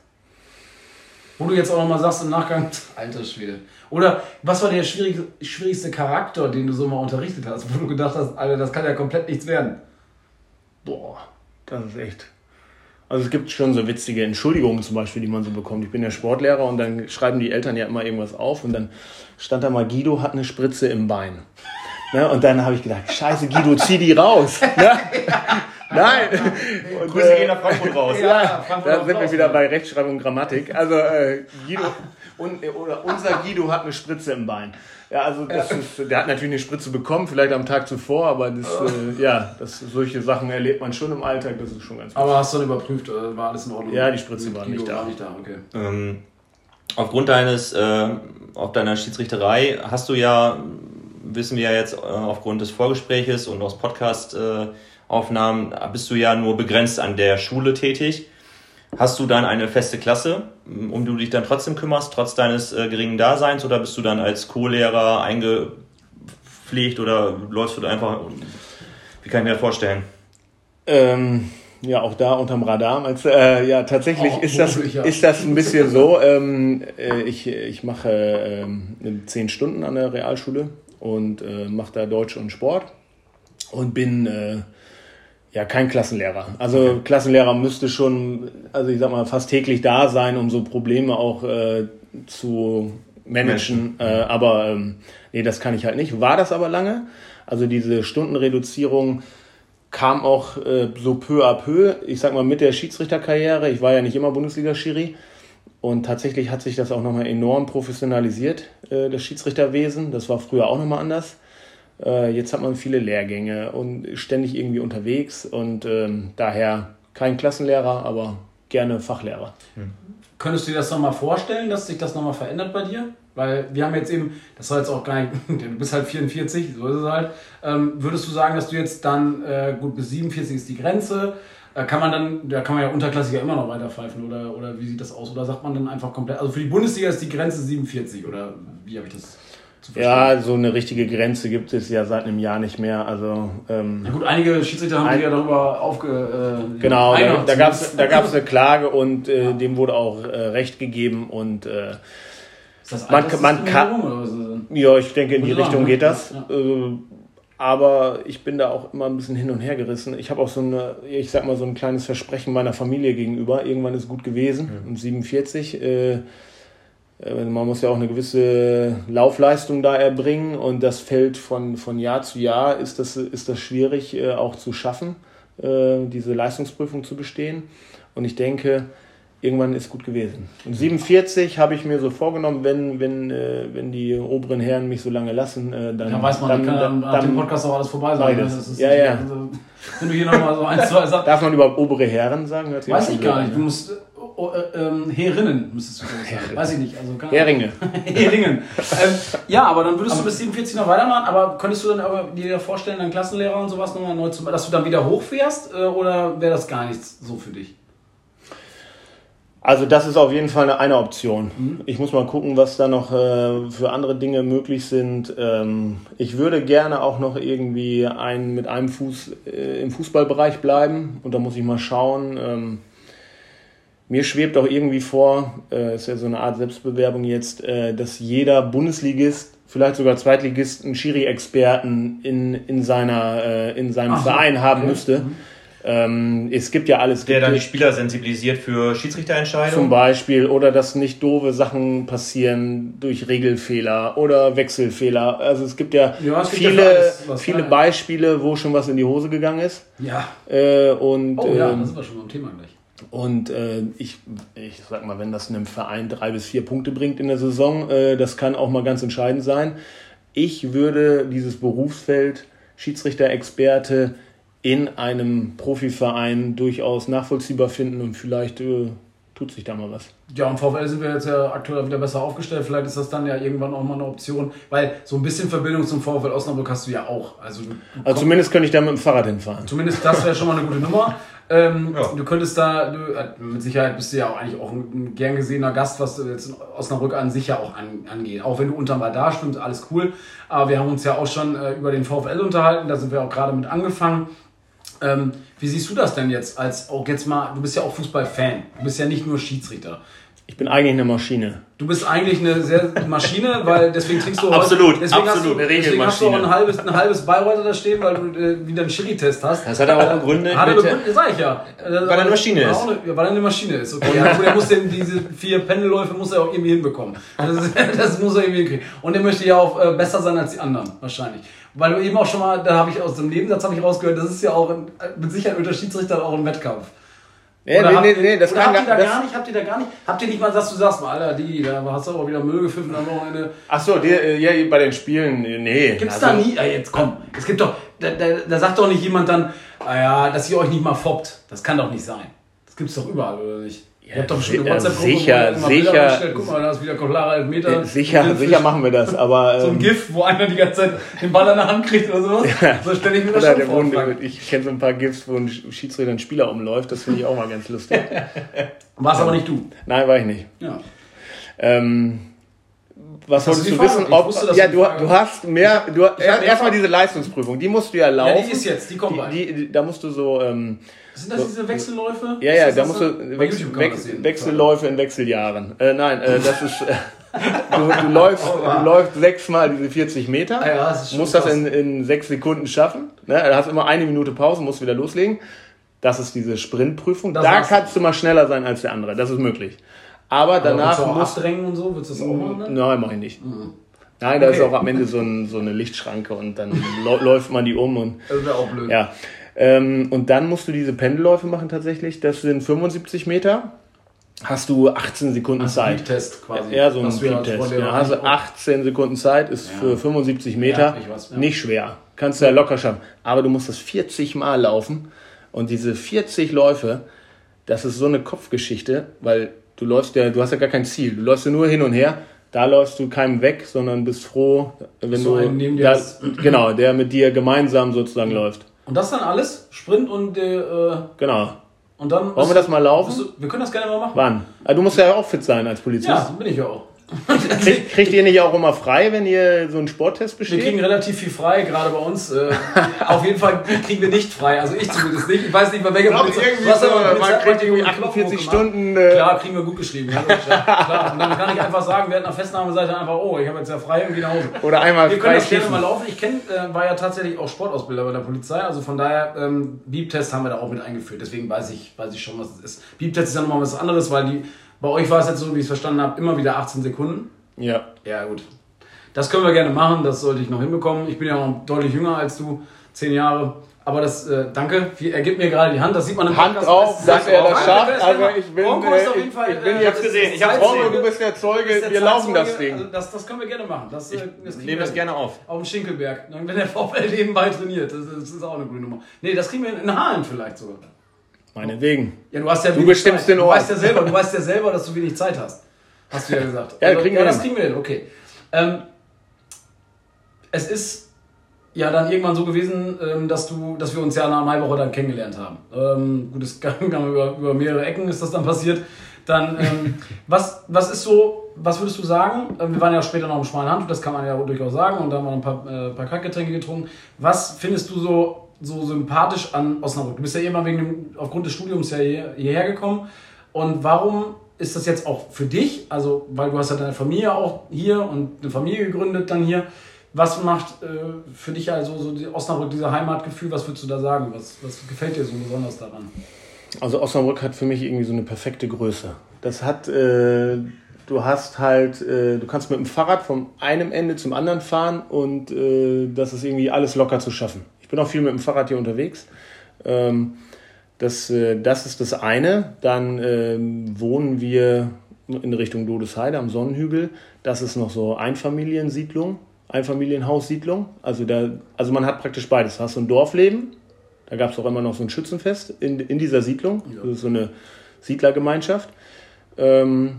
Wo du jetzt auch nochmal sagst im Nachgang, alter Schwede. Oder was war der schwierigste Charakter, den du so mal unterrichtet hast, wo du gedacht hast, Alter, das kann ja komplett nichts werden? Boah, das ist echt. Also es gibt schon so witzige Entschuldigungen zum Beispiel, die man so bekommt. Ich bin ja Sportlehrer und dann schreiben die Eltern ja immer irgendwas auf und dann stand da mal, Guido hat eine Spritze im Bein. Ne? Und dann habe ich gedacht, scheiße Guido, zieh die raus. Ne? Nein. Und, Grüße äh, gehen nach Frankfurt raus. Ja, Frankfurt da sind wir wieder bei Rechtschreibung und Grammatik. Also äh, Guido, und, oder unser Guido hat eine Spritze im Bein. Ja, also das ist, der hat natürlich eine Spritze bekommen, vielleicht am Tag zuvor, aber das, äh, ja, das, solche Sachen erlebt man schon im Alltag, das ist schon ganz gut. Aber hast du dann überprüft, äh, war alles in Ordnung? Ja, die Spritze war nicht, war nicht da. okay. Ähm, aufgrund deines, äh, auf deiner Schiedsrichterei hast du ja, wissen wir ja jetzt äh, aufgrund des Vorgespräches und aus Podcast-Aufnahmen, äh, bist du ja nur begrenzt an der Schule tätig. Hast du dann eine feste Klasse, um die du dich dann trotzdem kümmerst, trotz deines äh, geringen Daseins, oder bist du dann als Co-Lehrer eingepflegt oder läufst du da einfach? Wie kann ich mir das vorstellen? Ähm, ja, auch da unterm Radar. Als, äh, ja, tatsächlich oh, ist, das, ja. ist das ein bisschen so. Ähm, äh, ich ich mache äh, zehn Stunden an der Realschule und äh, mache da Deutsch und Sport und bin äh, ja, kein Klassenlehrer. Also. Klassenlehrer müsste schon, also ich sag mal, fast täglich da sein, um so Probleme auch äh, zu managen. Äh, aber ähm, nee, das kann ich halt nicht. War das aber lange. Also diese Stundenreduzierung kam auch äh, so peu à peu. Ich sag mal, mit der Schiedsrichterkarriere. Ich war ja nicht immer Bundesliga-Schiri. Und tatsächlich hat sich das auch nochmal enorm professionalisiert, äh, das Schiedsrichterwesen. Das war früher auch nochmal anders. Äh, jetzt hat man viele Lehrgänge und ständig irgendwie unterwegs und ähm, daher kein Klassenlehrer, aber gerne Fachlehrer. Hm. Könntest du dir das nochmal vorstellen, dass sich das nochmal verändert bei dir? Weil wir haben jetzt eben, das soll jetzt auch gar nicht, du bist halt 44, so ist es halt. Ähm, würdest du sagen, dass du jetzt dann, äh, gut, bis 47 ist die Grenze, äh, kann man dann, da kann man ja Unterklassiker immer noch weiter pfeifen oder, oder wie sieht das aus? Oder sagt man dann einfach komplett, also für die Bundesliga ist die Grenze 47 oder wie habe ich das? Ja, so eine richtige Grenze gibt es ja seit einem Jahr nicht mehr. Also, ähm, ja gut, einige Schiedsrichter haben sich ja darüber aufge... Äh, genau, da, da gab es da gab's eine Klage und äh, ja. dem wurde auch äh, Recht gegeben und äh, ist das man, man kann... Ja, ich denke, in die Richtung ne? geht das. Ja. Äh, aber ich bin da auch immer ein bisschen hin und her gerissen. Ich habe auch so eine, ich sag mal, so ein kleines Versprechen meiner Familie gegenüber. Irgendwann ist gut gewesen, um 47. Äh, äh, man muss ja auch eine gewisse Laufleistung da erbringen und das fällt von, von Jahr zu Jahr, ist das, ist das schwierig äh, auch zu schaffen, äh, diese Leistungsprüfung zu bestehen. Und ich denke, irgendwann ist gut gewesen. Und 47 habe ich mir so vorgenommen, wenn, wenn, wenn die oberen Herren mich so lange lassen, dann. Ja, weiß man, dann, dann, dann, dann, dann dem Podcast auch alles vorbei sein. Ne? ja, ja. Also, wenn du hier nochmal so ein, zwei Sachen. Darf man überhaupt obere Herren sagen? Weiß ich gar nicht. Du musst oh, äh, ähm, Herinnen, müsstest du sagen. Weiß ich nicht. Also Heringe. Heringen. ähm, ja, aber dann würdest aber du bis 47 noch weitermachen, aber könntest du dann aber dir vorstellen, deinen Klassenlehrer und sowas nochmal neu zu dass du dann wieder hochfährst äh, oder wäre das gar nichts so für dich? Also das ist auf jeden Fall eine, eine Option. Mhm. Ich muss mal gucken, was da noch äh, für andere Dinge möglich sind. Ähm, ich würde gerne auch noch irgendwie ein, mit einem Fuß äh, im Fußballbereich bleiben und da muss ich mal schauen. Ähm, mir schwebt auch irgendwie vor, äh, ist ja so eine Art Selbstbewerbung jetzt, äh, dass jeder Bundesligist, vielleicht sogar Zweitligist, einen Schiri-Experten in, in, seiner, äh, in seinem Ach, Verein haben okay. müsste. Mhm. Ähm, es gibt ja alles. Der dann die Spieler sensibilisiert für Schiedsrichterentscheidungen? Zum Beispiel. Oder dass nicht doofe Sachen passieren durch Regelfehler oder Wechselfehler. Also es gibt ja, ja es viele, gibt ja alles, viele Beispiele, wo schon was in die Hose gegangen ist. Ja. Äh, und, oh ja, ähm, das sind wir schon beim Thema gleich. Und äh, ich, ich sag mal, wenn das einem Verein drei bis vier Punkte bringt in der Saison, äh, das kann auch mal ganz entscheidend sein. Ich würde dieses Berufsfeld Schiedsrichter-Experte in einem Profiverein durchaus nachvollziehbar finden und vielleicht äh, tut sich da mal was. Ja, im VfL sind wir jetzt ja aktuell wieder besser aufgestellt. Vielleicht ist das dann ja irgendwann auch mal eine Option, weil so ein bisschen Verbindung zum VfL Osnabrück hast du ja auch. Also, also zumindest könnte ich da mit dem Fahrrad hinfahren. Zumindest das wäre schon mal eine gute Nummer. Ähm, ja. Du könntest da, du, äh, mit Sicherheit bist du ja auch eigentlich auch ein, gern gesehener Gast, was jetzt Osnabrück an sich ja auch an, angeht. Auch wenn du unterm Radar stimmst, alles cool. Aber wir haben uns ja auch schon äh, über den VfL unterhalten, da sind wir auch gerade mit angefangen. Ähm, wie siehst du das denn jetzt als auch jetzt mal, du bist ja auch Fußballfan, du bist ja nicht nur Schiedsrichter. Ich bin eigentlich eine Maschine. Du bist eigentlich eine sehr Maschine, weil deswegen trinkst du heute, Absolut, deswegen absolut, hast du, eine deswegen hast du auch ein halbes, ein halbes Bayreuther da stehen, weil du äh, wieder einen Chili-Test hast. Das hat er auch begründet Hat er begründet, sag ich ja. Äh, Weil er eine Maschine ist. Eine, weil er eine Maschine ist. Okay, ja, gut, er muss den, diese vier Pendelläufe muss er auch irgendwie hinbekommen. Das, ist, das muss er irgendwie hinkriegen. Und er möchte ja auch äh, besser sein als die anderen, wahrscheinlich. Weil du eben auch schon mal, da habe ich aus dem Nebensatz habe ich rausgehört, das ist ja auch ein, mit Sicherheit unter Schiedsrichter auch ein Wettkampf. Nee, Oder nee, habt, nee, nee, das kann habt ihr da gar, nicht, habt ihr da gar nicht, habt ihr nicht mal, dass du sagst, mal, Alter, die, da hast du aber wieder Müll gepfiffen am Wochenende. Ach so, die, äh, ja, bei den Spielen, nee. Gibt's Also, da nie, ah, jetzt komm, es gibt doch, da, da, da sagt doch nicht jemand dann, ah ja, dass ihr euch nicht mal foppt. Das kann doch nicht sein. Das gibt's doch überall, oder nicht? Ihr habt doch bestimmt eine wo sicher, Bilder sicher. Guck mal, da ist wieder klarer Elfmeter. Äh, Sicher, sicher machen wir das, aber. So ein ähm, GIF, wo einer die ganze Zeit den Ball an der Hand kriegt oder sowas. So stelle ich mir das Oder schon vor. Ich kenne so ein paar GIFs, wo ein Schiedsrichter ein Spieler umläuft, das finde ich auch mal ganz lustig. War's aber nicht du. Nein, war ich nicht. Ja. Ähm, was Hast du wolltest die du Frage? wissen? Ich Ob, wusste, ja, du du, hast mehr. Du, Erstmal diese Leistungsprüfung, die musst du ja laufen. Ja, die ist jetzt, die kommt die, da musst du so. Ähm, Sind das diese Wechselläufe? ja, Ist ja, das da das musst so? du Wechsel, das Wechsel. Wechselläufe in Wechseljahren. Äh, nein, äh, das ist. Äh, du, du, läufst, du läufst sechsmal diese 40 Meter. Ah ja, das ist musst das krass. in, in sechs Sekunden schaffen. Ne? Du hast immer eine Minute Pause, musst wieder loslegen. Das ist diese Sprintprüfung. Das da kannst du mal schneller sein als der andere. Das ist möglich. Aber danach Danach musst abdrängen und so, würdest du das auch machen? Ne? Nein, mach ich nicht. Nein, da ist Okay. auch am Ende so, ein, so eine Lichtschranke und dann läuft man die um und Das wäre auch blöd. ja. Ähm, und dann musst du diese Pendelläufe machen tatsächlich. Das sind 75 Meter. Hast du 18 Sekunden Zeit. Test quasi. Ja, so ein Was wir als Test. Freunde Ja, hast du 18 Sekunden Zeit, ist für 75 Meter Ja, weiß, ja. nicht schwer. Kannst du ja locker schaffen. Aber du musst das 40 Mal laufen. Und diese 40 Läufe, das ist so eine Kopfgeschichte, weil du läufst ja, du hast ja gar kein Ziel. Du läufst ja nur hin und her. Da läufst du keinem weg, sondern bist froh, wenn So du da, genau, der mit dir gemeinsam sozusagen läuft. Und das dann alles? Sprint und, äh, äh, Genau. und dann. Wollen wir das mal laufen? Du, wir können das gerne mal machen. Wann? Ah, du musst ja auch fit sein als Polizist. Ja, bin ich ja auch. Krieg, kriegt ihr nicht auch immer frei, wenn ihr so einen Sporttest Wir kriegen besteht? relativ viel frei, gerade bei uns. Äh, auf jeden Fall kriegen wir nicht frei. Also ich zumindest nicht. Ich weiß nicht, bei welcher glaub, Polizei. irgendwie ja so, Polizei- man kriegt irgendwie einen Knopf 48 hochgemacht. Stunden, äh, Klar, kriegen wir gut geschrieben. Ja. Klar. Und dann kann ich einfach sagen, wir hatten eine Festnahmeseite einfach, oh, ich habe jetzt ja frei gehe nach Hause. Oder einmal Wir können das gerne mal laufen. Ich kenn, äh, war ja tatsächlich auch Sportausbilder bei der Polizei. Also von daher, ähm, Beep-Test haben wir da auch mit eingeführt. Deswegen weiß ich, weiß ich schon, was es ist. Beep-Test ist ja nochmal was anderes, weil die, bei euch war es jetzt so, wie ich es verstanden habe, immer wieder 18 Sekunden. Ja. Ja, gut. Das können wir gerne machen, das sollte ich noch hinbekommen. Ich bin ja noch deutlich jünger als du, zehn Jahre. Aber das, äh, danke, er gibt mir gerade die Hand, das sieht man im Hand Podcast. drauf, dass er das schafft. Also ich bin, Ronko ist äh, auf jeden ich- Fall, ich bin äh, jetzt ist- gesehen, ich Zeitzeuge. Ronko, du bist der Zeuge, der wir laufen das Ding. Also das, das können wir gerne machen. Das, äh, das Nehme das gerne auf. Auf dem Schinkelberg. Wenn der VfL nebenbei trainiert. Das ist, das ist auch eine gute Nummer. Nee, das kriegen wir in Haaren vielleicht sogar. Meinetwegen. Ja, du hast ja Du bestimmst Zeit. den Du Ort. weißt ja selber, du weißt ja selber, dass du wenig Zeit hast. Hast du ja gesagt. Ja, kriegen wir ja das hin. kriegen wir hin, okay. Ähm, es ist ja dann irgendwann so gewesen, ähm, dass du, dass wir uns ja nach Maiwoche dann kennengelernt haben. Ähm, gut, es kam über, über mehrere Ecken ist das dann passiert. Dann, ähm, was, was ist so, was würdest du sagen? Ähm, wir waren ja später noch im Schmalen Handtuch, das kann man ja durchaus sagen, und da haben wir ein paar, äh, paar Kackgetränke getrunken. Was findest du so, so sympathisch an Osnabrück? Du bist ja immer wegen dem, aufgrund des Studiums ja hier, hierher gekommen. Und warum ist das jetzt auch für dich? Also, weil du hast ja deine Familie auch hier und eine Familie gegründet dann hier. Was macht äh, für dich also so die Osnabrück, dieser Heimatgefühl? Was würdest du da sagen? Was, was gefällt dir so besonders daran? Also Osnabrück hat für mich irgendwie so eine perfekte Größe. Das hat, äh, du hast halt, äh, du kannst mit dem Fahrrad von einem Ende zum anderen fahren und äh, das ist irgendwie alles locker zu schaffen. Ich bin auch viel mit dem Fahrrad hier unterwegs. Ähm, das, äh, das ist das eine. Dann ähm, wohnen wir in Richtung Dodesheide am Sonnenhügel. Das ist noch so Einfamiliensiedlung, Einfamilienhaussiedlung. Also, da, also man hat praktisch beides. Du hast so ein Dorfleben, da gab es auch immer noch so ein Schützenfest in, in dieser Siedlung. Das ist so eine Siedlergemeinschaft. Ähm,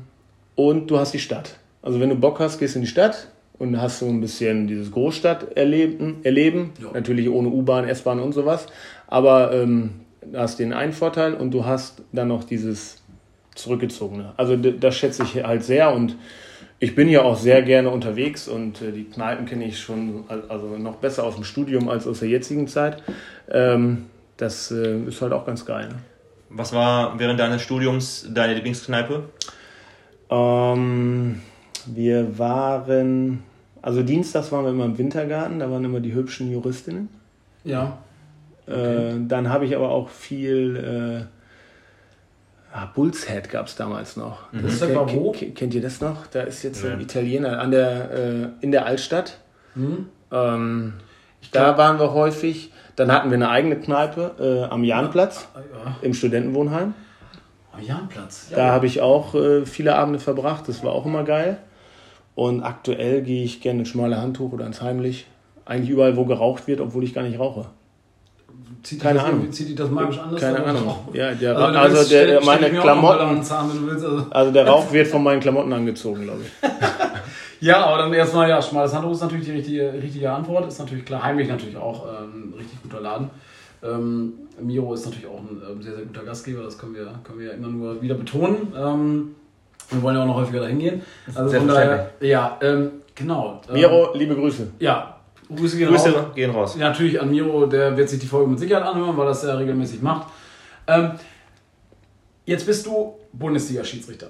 und du hast die Stadt. Also wenn du Bock hast, gehst du in die Stadt und hast so ein bisschen dieses Großstadt-Erleben. Erleben. Ja. Natürlich ohne U-Bahn, S-Bahn und sowas. Aber ähm, hast den einen Vorteil und du hast dann noch dieses Zurückgezogene. Also das schätze ich halt sehr und ich bin ja auch sehr gerne unterwegs und äh, die Kneipen kenne ich schon al- also noch besser aus dem Studium als aus der jetzigen Zeit. Ähm, das äh, ist halt auch ganz geil. Ne? Was war während deines Studiums deine Lieblingskneipe? Ähm, wir waren, also dienstags waren wir immer im Wintergarten, da waren immer die hübschen Juristinnen. Ja. Äh, dann habe ich aber auch viel. Äh, ah, Bull's Head gab es damals noch. Das ist war wo? Kennt, kennt ihr das noch? Da ist jetzt so ein. Italiener an der, äh, in der Altstadt. Hm? Ähm, da waren wir häufig. Dann hatten wir eine eigene Kneipe äh, am Jahnplatz Ja. im Studentenwohnheim. Am Jahnplatz. Ja. Da habe ich auch äh, viele Abende verbracht. Das war auch immer geil. Und aktuell gehe ich gerne ins schmale Handtuch oder ins Heimlich. Eigentlich überall, wo geraucht wird, obwohl ich gar nicht rauche. Zieht keine Ahnung. irgendwie- Zieht dich das magisch anders? Keine? Ahnung. Ja, der, Also, also willst- der, stell- meine Klamotten, Zahn, willst, also. also der Rauch wird von meinen Klamotten angezogen, glaube ich. Ja, aber dann erstmal, ja, schmales Handtuch ist natürlich die richtige, richtige Antwort. Ist natürlich klar. Heimlich natürlich auch ähm, ein richtig guter Laden. Ähm, Miro ist natürlich auch ein ähm, sehr, sehr guter Gastgeber. Das können wir, können wir ja immer nur wieder betonen. Wir wollen ja auch noch häufiger dahin gehen. Also von daher, ja, ähm, genau. Ähm, Miro, liebe Grüße. Ja, Grüße gehen Grüße raus. gehen raus. Ja, natürlich an Miro, der wird sich die Folge mit Sicherheit anhören, weil das er regelmäßig macht. Ähm, jetzt bist du Bundesliga-Schiedsrichter.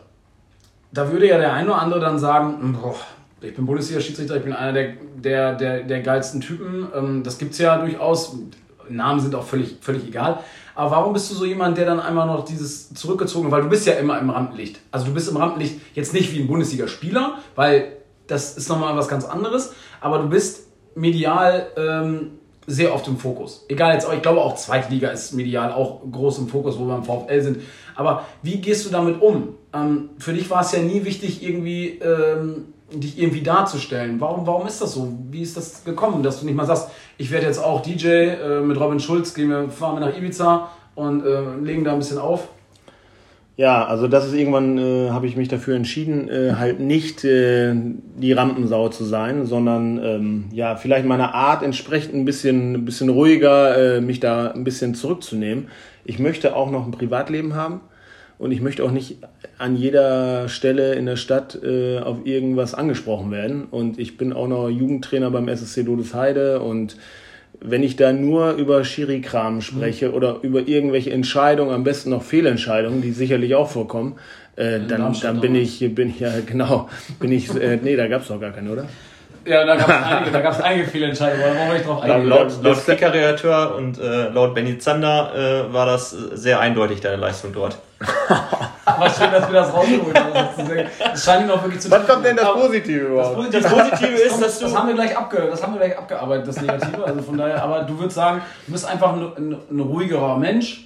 Da würde ja der eine oder andere dann sagen, boah, ich bin Bundesliga-Schiedsrichter, ich bin einer der, der, der, der geilsten Typen. Ähm, das gibt es ja durchaus. Namen sind auch völlig, völlig egal. Aber warum bist du so jemand, der dann einmal noch dieses zurückgezogen, weil du bist ja immer im Rampenlicht. Also du bist im Rampenlicht jetzt nicht wie ein Bundesligaspieler, weil das ist nochmal was ganz anderes, aber du bist medial ähm, sehr oft im Fokus. Egal jetzt, ich glaube auch Zweitliga ist medial auch groß im Fokus, wo wir im VfL sind. Aber wie gehst du damit um? Ähm, für dich war es ja nie wichtig, irgendwie ähm, dich irgendwie darzustellen. Warum, warum ist das so? Wie ist das gekommen, dass du nicht mal sagst, ich werde jetzt auch DJ äh, mit Robin Schulz, gehen wir, fahren wir nach Ibiza und äh, legen da ein bisschen auf? Ja, also das ist irgendwann, äh, habe ich mich dafür entschieden, äh, halt nicht äh, die Rampensau zu sein, sondern ähm, ja, vielleicht meiner Art entsprechend ein bisschen, ein bisschen ruhiger, äh, mich da ein bisschen zurückzunehmen. Ich möchte auch noch ein Privatleben haben und ich möchte auch nicht an jeder Stelle in der Stadt äh, auf irgendwas angesprochen werden. Und ich bin auch noch Jugendtrainer beim SSC Dodesheide und wenn ich da nur über Schiri-Kram spreche oder über irgendwelche Entscheidungen, am besten noch Fehlentscheidungen, die sicherlich auch vorkommen, äh, dann, dann bin ich, bin ich, ja genau, bin ich, äh, nee, da gab's doch gar keine, oder? Ja, da gab es einige, da gab's einige Fehlentscheidungen, aber da wollen wir nicht drauf eingehen. Laut, laut das- Kicker-Redakteur und äh, laut Benny Zander äh, war das sehr eindeutig, deine Leistung dort. Aber schön, dass wir das rausgeholt haben. Das Das scheint ihn auch wirklich zu Was kommt denn das Positive überhaupt? Das Das Positive ist, dass Das du- haben wir gleich, abge, das haben wir gleich abgearbeitet, das Negative. Also von daher, aber du würdest sagen, du bist einfach ein, ein, ein ruhigerer Mensch.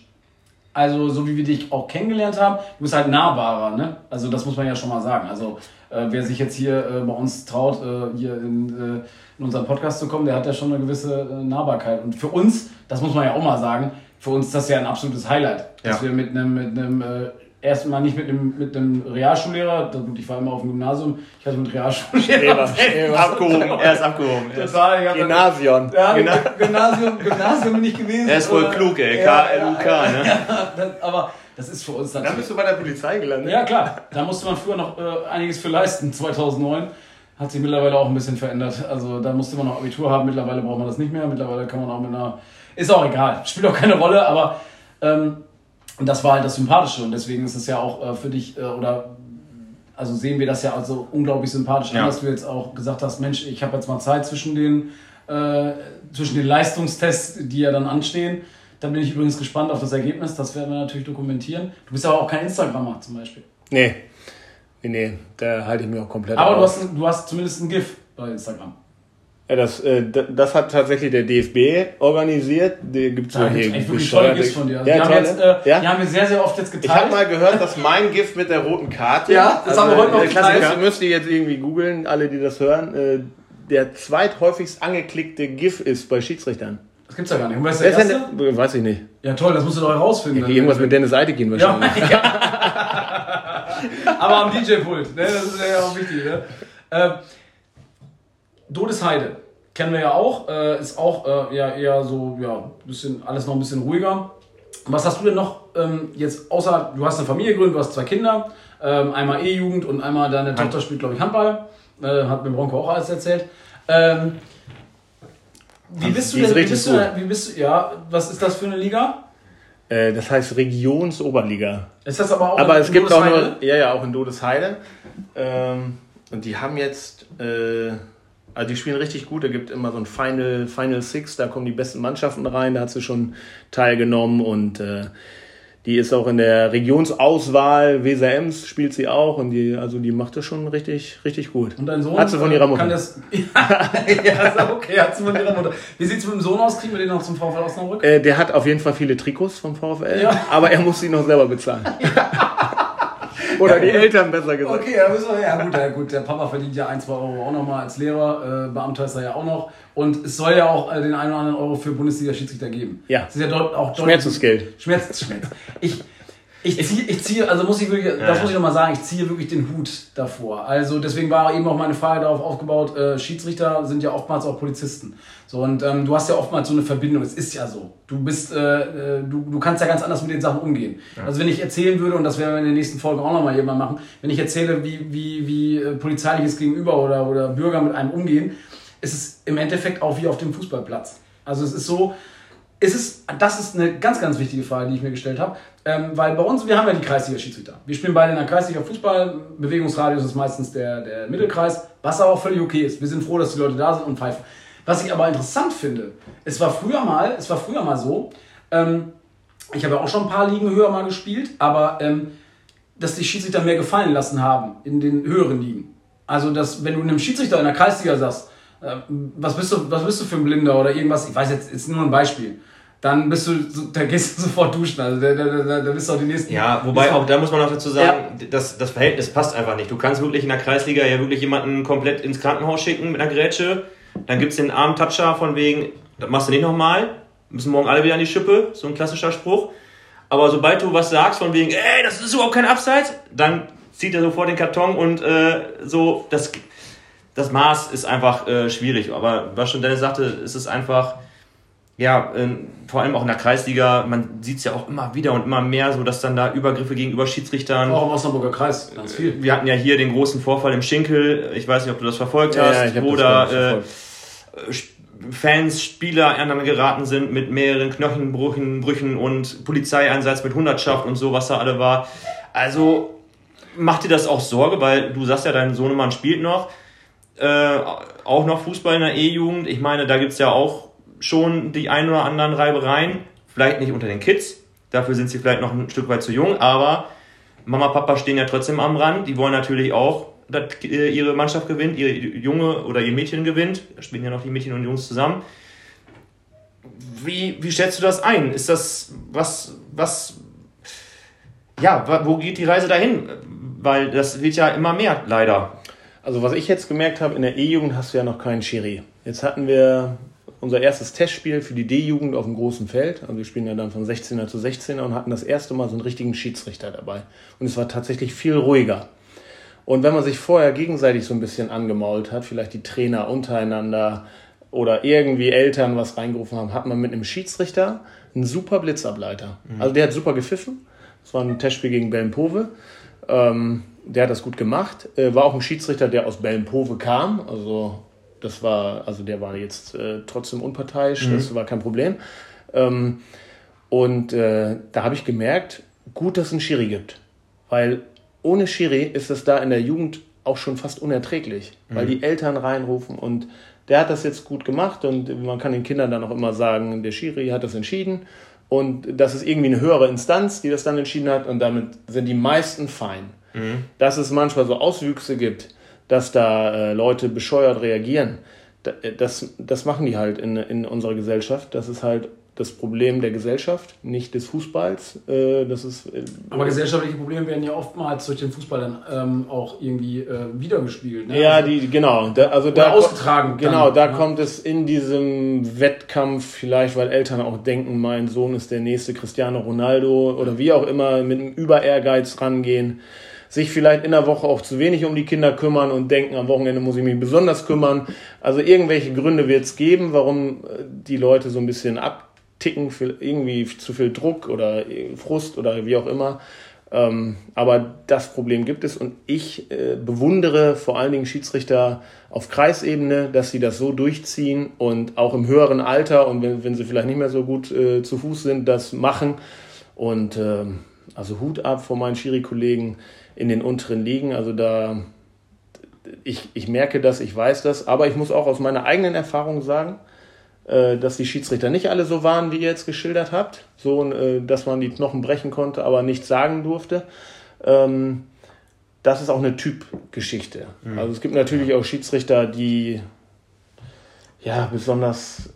Also so wie wir dich auch kennengelernt haben, du bist halt nahbarer, ne? Also das muss man ja schon mal sagen. Also äh, wer sich jetzt hier äh, bei uns traut, äh, hier in, äh, in unseren Podcast zu kommen, der hat ja schon eine gewisse äh, Nahbarkeit. Und für uns, das muss man ja auch mal sagen, für uns ist das ja ein absolutes Highlight, dass Ja. wir mit einem, mit einem äh, erstmal nicht mit einem, mit einem Realschullehrer, ich war immer auf dem Gymnasium, ich hatte mit Realschullehrer. Abgehoben, er ist abgehoben. Er ist, Total, ich Gymnasion. ja, Genau. Gymnasium, Gymnasium bin ich gewesen. er ist aber- klug, ey. Ja, K-L-U-K, ne? Ja, das, aber das ist für uns Dann natürlich. bist du bei der Polizei gelandet. Ja, klar. Da musste man früher noch äh, einiges für leisten. 2009 hat sich mittlerweile auch ein bisschen verändert. Also da musste man noch Abitur haben. Mittlerweile braucht man das nicht mehr. Mittlerweile kann man auch mit einer. Ist auch egal. Spielt auch keine Rolle. Aber ähm, und das war halt das Sympathische. Und deswegen ist es ja auch äh, für dich äh, oder. Also sehen wir das ja also unglaublich sympathisch an, Ja. dass du jetzt auch gesagt hast, Mensch, ich habe jetzt mal Zeit zwischen den, äh, zwischen den Leistungstests, die ja dann anstehen. Da bin ich übrigens gespannt auf das Ergebnis. Das werden wir natürlich dokumentieren. Du bist aber auch kein Instagrammer zum Beispiel. Nee. Nee, nee, da halte ich mich auch komplett Aber du raus. hast, du hast zumindest ein GIF bei Instagram. Ja, das, äh, das hat tatsächlich der DFB organisiert. Da ja gibt hier es echt wirklich GIFs von dir. Also Ja, die, haben jetzt, äh, ja? die haben wir sehr, sehr oft jetzt Ich geteilt. habe mal gehört, dass mein Gift mit der roten Karte. Ja, das haben wir heute noch geteilt. Klassiker. Müsst ihr jetzt irgendwie googeln, alle, die das hören. Äh, der zweithäufigst angeklickte GIF ist bei Schiedsrichtern. das gibt's ja gar nicht. Und wer ist der Wer ist der? Weiß ich nicht. Ja toll, das musst du doch herausfinden. Irgendwas mit Dennis Eitekin ja, wahrscheinlich. aber am DJ-Pult, ne? das ist ja auch wichtig. Ne? Dodesheide kennen wir ja auch, äh, ist auch äh, ja, eher so, ja, bisschen, alles noch ein bisschen ruhiger. Was hast du denn noch ähm, jetzt, außer du hast eine Familie gegründet, du hast zwei Kinder, ähm, einmal E-Jugend und einmal deine Tochter spielt, glaube ich, Handball, äh, hat mir Bronco auch alles erzählt. Ähm, wie bist du denn, wie bist du, wie bist du, ja, was ist das für eine Liga? Äh, das heißt Regionsoberliga. Ist das aber auch Aber in es gibt auch nur, ja, ja, auch in Dodesheide. Ähm, und die haben jetzt, äh, also die spielen richtig gut. Da gibt immer so ein Final, Final Six, da kommen die besten Mannschaften rein. Da hat sie schon teilgenommen und äh, die ist auch in der Regionsauswahl Weser Ems spielt sie auch und die, also die macht das schon richtig, richtig gut. Und dein Sohn Hat sie von ihrer Mutter. Kann das, ja, ist okay, hat sie von ihrer Mutter. Wie sieht's mit dem Sohn aus? Kriegen wir den noch zum VfL Osnabrück? Äh, der hat auf jeden Fall viele Trikots vom VfL, Ja. aber er muss sie noch selber bezahlen. Oder die Eltern besser gesagt. Okay, da müssen wir, ja gut, ja gut, der Papa verdient ja ein, zwei Euro auch nochmal als Lehrer, äh, Beamter ist er ja auch noch. Und es soll ja auch äh, den einen oder anderen Euro für Bundesliga-Schiedsrichter geben. Ja. Das ist ja dort auch Schmerzensgeld. Schmerz, Schmerz. Ich, ich ziehe, ich ziehe, also muss ich wirklich, das muss ich nochmal sagen, ich ziehe wirklich den Hut davor. Also deswegen war eben auch meine Frage darauf aufgebaut, äh, Schiedsrichter sind ja oftmals auch Polizisten. So, und ähm, du hast ja oftmals so eine Verbindung, es ist ja so. Du bist, äh, äh, du, du kannst ja ganz anders mit den Sachen umgehen. Also wenn ich erzählen würde, und das werden wir in den nächsten Folgen auch nochmal jemand machen, wenn ich erzähle, wie, wie, wie äh, polizeiliches Gegenüber oder, oder Bürger mit einem umgehen, ist es im Endeffekt auch wie auf dem Fußballplatz. Also es ist so, ist es, das ist eine ganz, ganz wichtige Frage, die ich mir gestellt habe. Ähm, weil bei uns, wir haben ja die Kreisliga-Schiedsrichter. Wir spielen beide in der Kreisliga Fußball. Bewegungsradius ist meistens der, der Mittelkreis, was aber auch völlig okay ist. Wir sind froh, dass die Leute da sind und pfeifen. Was ich aber interessant finde, es war früher mal, es war früher mal so, ähm, ich habe ja auch schon ein paar Ligen höher mal gespielt, aber ähm, dass die Schiedsrichter mehr gefallen lassen haben in den höheren Ligen. Also, dass wenn du einem Schiedsrichter in der Kreisliga sagst, äh, was bist du, was bist du für ein Blinder oder irgendwas, ich weiß jetzt, ist nur ein Beispiel, dann bist du, da gehst du sofort duschen, also da, da, da, da bist du auch die nächsten. Ja, wobei auch da muss man auch dazu sagen, das, das Verhältnis passt einfach nicht. Du kannst wirklich in der Kreisliga ja wirklich jemanden komplett ins Krankenhaus schicken mit einer Grätsche. Dann gibt es den Arm-Toucher von wegen, das machst du nicht nochmal. Müssen morgen alle wieder an die Schippe. So ein klassischer Spruch. Aber sobald du was sagst von wegen, ey, das ist überhaupt kein Abseits, dann zieht er sofort den Karton und äh, so, das, das Maß ist einfach äh, schwierig. Aber was schon Dennis sagte, ist es einfach, ja, ähm, vor allem auch in der Kreisliga, man sieht es ja auch immer wieder und immer mehr, so dass dann da Übergriffe gegenüber Schiedsrichtern. Auch im Osnabrücker Kreis, ganz viel. Wir hatten ja hier den großen Vorfall im Schinkel, ich weiß nicht, ob du das verfolgt hast, Ja, ich hab wo da äh, Sp- Fans, Spieler aneinander geraten sind mit mehreren Knochenbrüchen Brüchen und Polizeieinsatz mit Hundertschaft und so, was da alle war. Also macht dir das auch Sorge, weil du sagst ja, dein Sohnemann spielt noch, äh, auch noch Fußball in der E-Jugend. Ich meine, da gibt's ja auch schon die ein oder anderen Reibereien. Vielleicht nicht unter den Kids, dafür sind sie vielleicht noch ein Stück weit zu jung, aber Mama, Papa stehen ja trotzdem am Rand. Die wollen natürlich auch, dass äh, ihre Mannschaft gewinnt, ihre Junge oder ihr Mädchen gewinnt. Da spielen ja noch die Mädchen und Jungs zusammen. Wie, wie schätzt du das ein? Ist das was, was, ja, wo geht die Reise dahin? Weil das wird ja immer mehr, leider. Also was ich jetzt gemerkt habe, in der E-Jugend hast du ja noch keinen Schiri. Jetzt hatten wir unser erstes Testspiel für die D-Jugend auf dem großen Feld. Also wir spielen ja dann von 16er zu 16er und hatten das erste Mal so einen richtigen Schiedsrichter dabei. Und es war tatsächlich viel ruhiger. Und wenn man sich vorher gegenseitig so ein bisschen angemault hat, vielleicht die Trainer untereinander oder irgendwie Eltern was reingerufen haben, hat man mit einem Schiedsrichter einen super Blitzableiter. Also der hat super gepfiffen. Das war ein Testspiel gegen Bellenpove. Ähm, der hat das gut gemacht. Äh, war auch ein Schiedsrichter, der aus Bellenpove kam. Also das war, also der war jetzt äh, trotzdem unparteiisch. Das war kein Problem. Ähm, und äh, da habe ich gemerkt, gut, dass es einen Schiri gibt. Weil ohne Schiri ist es da in der Jugend auch schon fast unerträglich, weil die Eltern reinrufen und der hat das jetzt gut gemacht und man kann den Kindern dann auch immer sagen, der Schiri hat das entschieden und das ist irgendwie eine höhere Instanz, die das dann entschieden hat und damit sind die meisten fein. Dass es manchmal so Auswüchse gibt, dass da äh, Leute bescheuert reagieren, äh, das, das machen die halt in, in unserer Gesellschaft. Das ist halt das Problem der Gesellschaft, nicht des Fußballs. Äh, das ist, äh, Aber gesellschaftliche Probleme werden ja oftmals durch den Fußball dann ähm, auch irgendwie äh, wiedergespielt. Ne? Ja, Also- die, genau. Da, also da ausgetragen Genau, dann, da ja. kommt es in diesem Wettkampf vielleicht, weil Eltern auch denken, mein Sohn ist der nächste Cristiano Ronaldo oder wie auch immer mit einem Über-Ehrgeiz rangehen, sich vielleicht in der Woche auch zu wenig um die Kinder kümmern und denken, am Wochenende muss ich mich besonders kümmern. Also irgendwelche Gründe wird es geben, warum äh, die Leute so ein bisschen abticken, für irgendwie zu viel Druck oder äh, Frust oder wie auch immer. Ähm, aber das Problem gibt es und ich äh, bewundere vor allen Dingen Schiedsrichter auf Kreisebene, dass sie das so durchziehen und auch im höheren Alter und wenn, wenn sie vielleicht nicht mehr so gut äh, zu Fuß sind, das machen Und ähm, also Hut ab vor meinen Schiri-Kollegen in den unteren Ligen. Also da, ich, ich merke das, ich weiß das, aber ich muss auch aus meiner eigenen Erfahrung sagen, äh, dass die Schiedsrichter nicht alle so waren, wie ihr jetzt geschildert habt. So, äh, dass man die Knochen brechen konnte, aber nichts sagen durfte. Ähm, das ist auch eine Typgeschichte. Mhm. Also es gibt natürlich auch Schiedsrichter, die ja besonders,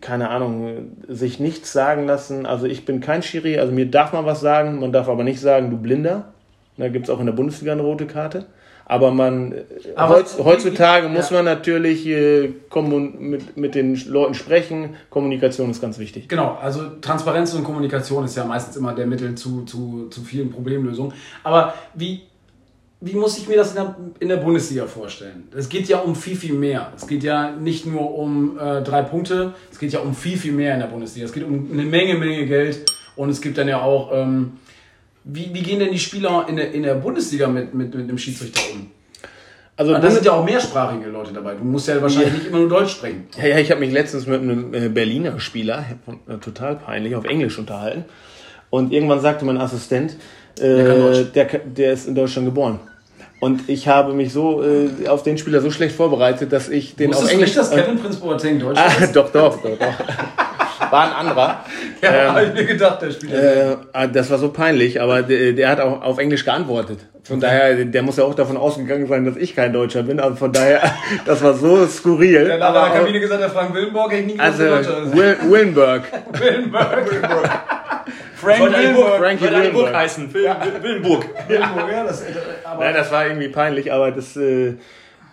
keine Ahnung, sich nichts sagen lassen. Also ich bin kein Schiri, also mir darf man was sagen, man darf aber nicht sagen, du Blinder. Da gibt es auch in der Bundesliga eine rote Karte. Aber man Aber heutz, heutzutage muss man natürlich äh, mit, mit den Leuten sprechen. Kommunikation ist ganz wichtig. Genau, also Transparenz und Kommunikation ist ja meistens immer der Mittel zu, zu, zu vielen Problemlösungen. Aber wie, wie muss ich mir das in der, in der Bundesliga vorstellen? Es geht ja um viel, viel mehr. Es geht ja nicht nur um äh, drei Punkte, es geht ja um viel, viel mehr in der Bundesliga. Es geht um eine Menge, Menge Geld und es gibt dann ja auch, ähm, wie, wie gehen denn die Spieler in der, in der Bundesliga mit, mit, mit dem Schiedsrichter um? Also da sind ja auch mehrsprachige Leute dabei. Du musst ja wahrscheinlich ja. nicht immer nur Deutsch sprechen. Ja, ja ich habe mich letztens mit einem äh, Berliner Spieler, äh, total peinlich, auf Englisch unterhalten. Und irgendwann sagte mein Assistent, äh, der, der ist in Deutschland geboren. Und ich habe mich so äh, auf den Spieler so schlecht vorbereitet, dass ich den Wusstest auf Englisch. Du nicht, dass Kevin Prinz Boateng Deutsch ah, ist? doch, doch, doch, doch. War ein anderer. Ja, ähm, habe ich mir gedacht, der Spieler. Äh, ah, das war so peinlich, aber der, der hat auch auf Englisch geantwortet. Von okay. daher, der muss ja auch davon ausgegangen sein, dass ich kein Deutscher bin. Also von daher, das war so skurril. Der hat in der Kabine gesagt, der Frank Willenborg hätte nie also, Deutscher ist. Will, Willenberg. Willenberg. Frank Willenburg. Frankie Willenburg heißen. Ja. Willenburg. ja, das, Nein, das war irgendwie peinlich, aber das äh,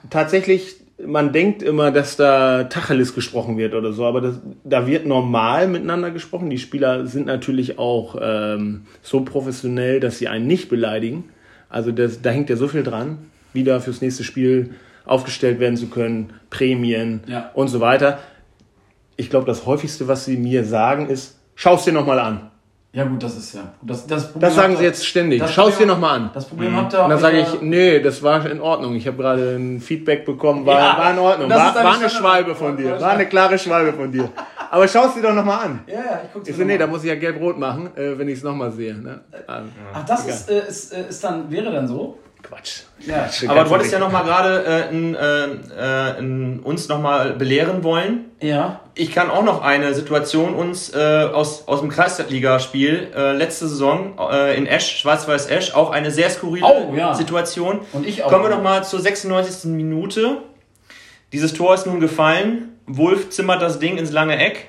tatsächlich, man denkt immer, dass da Tacheles gesprochen wird oder so, aber das, da wird normal miteinander gesprochen. Die Spieler sind natürlich auch ähm, so professionell, dass sie einen nicht beleidigen. Also das, da hängt ja so viel dran, wieder fürs nächste Spiel aufgestellt werden zu können, Prämien ja. und so weiter. Ich glaube, das häufigste, was sie mir sagen, ist, schau es dir nochmal an. Ja gut, das ist ja. Das, das, das sagen sie jetzt ständig. Schau es dir nochmal an. Das Problem mhm. habt ihr Und dann sage ich, nee, das war in Ordnung. Ich habe gerade ein Feedback bekommen, war, ja, war in Ordnung. War, war eine Schwalbe von dir. War eine klare Schwalbe von dir. Aber schau es dir doch nochmal an. Ja, ja, ich guck's Ich so, nee, da muss ich ja gelb-rot machen, äh, wenn ich es nochmal sehe. Ne? Ach, das ist, äh, ist, äh, ist dann, wäre dann so? Quatsch. Ja. Aber du wolltest ja nochmal gerade äh, äh, äh, uns nochmal belehren wollen. Ja. Ich kann auch noch eine Situation uns äh, aus, aus dem Kreisligaspiel äh, letzte Saison äh, in Esch, Schwarz-Weiß Esch, auch eine sehr skurrile oh, ja. Situation. Und ich auch. Kommen wir nochmal zur 96. Minute. Dieses Tor ist nun gefallen. Wolf zimmert das Ding ins lange Eck.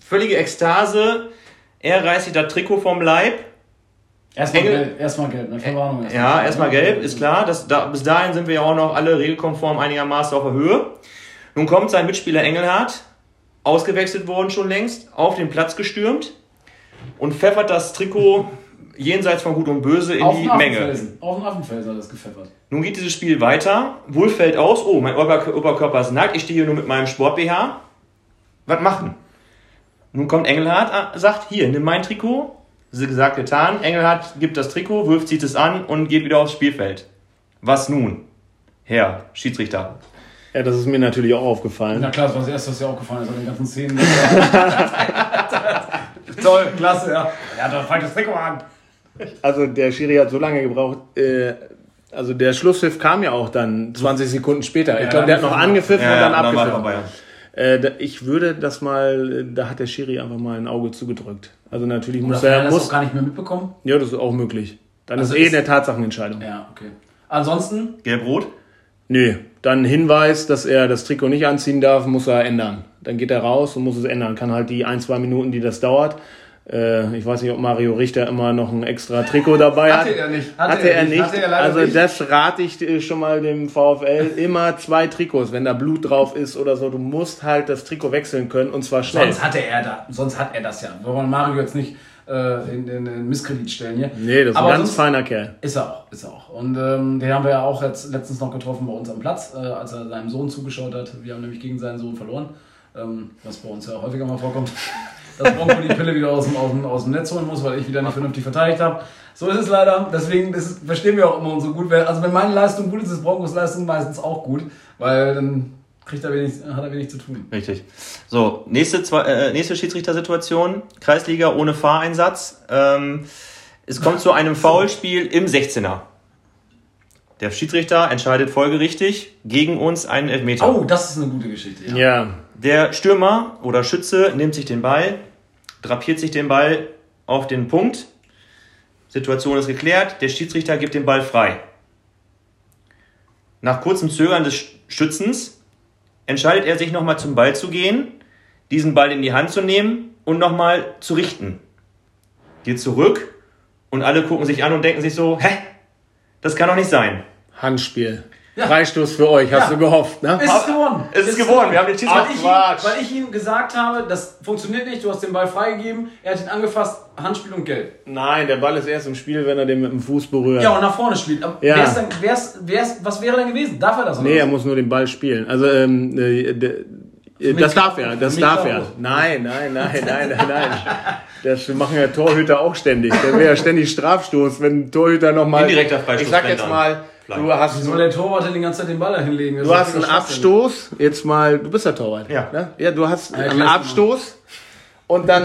Völlige Ekstase. Er reißt sich das Trikot vom Leib Erstmal gelb, erstmal gelb, eine Verwarnung. Erstmal ja, erstmal gelb, ist klar. Das, da, bis dahin sind wir ja auch noch alle regelkonform einigermaßen auf der Höhe. Nun kommt sein Mitspieler Engelhardt, ausgewechselt worden schon längst, auf den Platz gestürmt und pfeffert das Trikot jenseits von Gut und Böse in auf die Menge. Auf den Affenfelsen hat das gepfeffert. Nun geht dieses Spiel weiter. Wolf fällt aus. Oh, mein Oberkörper ist nackt. Ich stehe hier nur mit meinem Sport-BH. Was machen? Nun kommt Engelhardt, sagt, hier, nimm mein Trikot, gesagt, getan. Engelhardt gibt das Trikot, Wulf zieht es an und geht wieder aufs Spielfeld. Was nun? Herr Schiedsrichter. Ja, das ist mir natürlich auch aufgefallen. Na klar, das war das Erste, was dir aufgefallen ist an den ganzen Szenen. Toll, klasse, ja. Er hat doch das Trikot an. Also der Schiri hat so lange gebraucht. Äh, also der Schlusspfiff kam ja auch dann 20 Sekunden später. Ich glaube, der hat noch angepfiffen ja, und dann abgepfiffen. Äh, ich würde das mal, da hat der Schiri einfach mal ein Auge zugedrückt. Also natürlich Oder muss er. Hat er das muss, auch gar nicht mehr mitbekommen? Ja, das ist auch möglich. Dann also ist eh eine Tatsachenentscheidung. Ja, okay. Ansonsten? Gelb-Rot? Nö. Dann Hinweis, dass er das Trikot nicht anziehen darf, muss er ändern. Dann geht er raus und muss es ändern. Kann halt die ein, zwei Minuten, die das dauert, äh, ich weiß nicht, ob Mario Richter immer noch ein extra Trikot dabei hat. Hatte er nicht. Hatte, hatte er, nicht. Hatte er also nicht. das rate ich schon mal dem VfL. Immer zwei Trikots, wenn da Blut drauf ist oder so. Du musst halt das Trikot wechseln können und zwar schnell. Sonst hatte er da, sonst hat er das ja. Wir wollen Mario jetzt nicht äh, in, in, in Misskredit stellen hier. Nee, das ist Aber ein ganz feiner Kerl. Ist er auch, ist er auch. Und ähm, den haben wir ja auch jetzt letztens noch getroffen bei uns am Platz, äh, als er seinem Sohn zugeschaut hat. Wir haben nämlich gegen seinen Sohn verloren, ähm, was bei uns ja häufiger mal vorkommt dass Bronco die Pille wieder aus dem, aus, dem, aus dem Netz holen muss, weil ich wieder nicht vernünftig verteidigt habe. So ist es leider. Deswegen das verstehen wir auch immer so gut. Also wenn meine Leistung gut ist, ist Broncos Leistung meistens auch gut, weil dann kriegt er wenig, hat er wenig zu tun. Richtig. So, nächste, zwei, äh, nächste Schiedsrichtersituation. Kreisliga ohne Fahreinsatz. Ähm, es kommt zu einem Foulspiel im 16er. Der Schiedsrichter entscheidet folgerichtig gegen uns einen Elfmeter. Oh, das ist eine gute Geschichte. Ja. Ja. Der Stürmer oder Schütze nimmt sich den Ball, drapiert sich den Ball auf den Punkt. Situation ist geklärt. Der Schiedsrichter gibt den Ball frei. Nach kurzem Zögern des Schützens entscheidet er sich nochmal zum Ball zu gehen, diesen Ball in die Hand zu nehmen und nochmal zu richten. Geht zurück und alle gucken sich an und denken sich so, hä? Das kann doch nicht sein. Handspiel. Ja. Freistoß für euch, hast Ja. du gehofft, ne? Es ist geworden. Es ist geworden. Wir haben den weil Schiedsrichter. Quatsch. weil ich ihm gesagt habe, das funktioniert nicht, du hast den Ball freigegeben, er hat ihn angefasst, Handspiel und Gelb. Nein, der Ball ist erst im Spiel, wenn er den mit dem Fuß berührt. Ja, und nach vorne spielt. Aber Ja. Wär's dann, wär's, wär's, was wäre denn gewesen? Darf er das oder Nee, er muss nur den Ball spielen. Also, ähm, äh, das darf er, das darf er. Nein, nein, nein, nein, nein, nein. Das machen ja Torhüter auch ständig. Der wäre ja ständig Strafstoß, wenn ein Torhüter nochmal. Indirekter Freistoß, Ich sag jetzt dann. Mal, du hast, Soll der Torwart denn die ganze Zeit den Ball da hinlegen? Das du hast einen. Abstoß, jetzt mal, du bist der Torwart. Ja. Ne? Ja, du hast Ja, einen weiß Abstoß und dann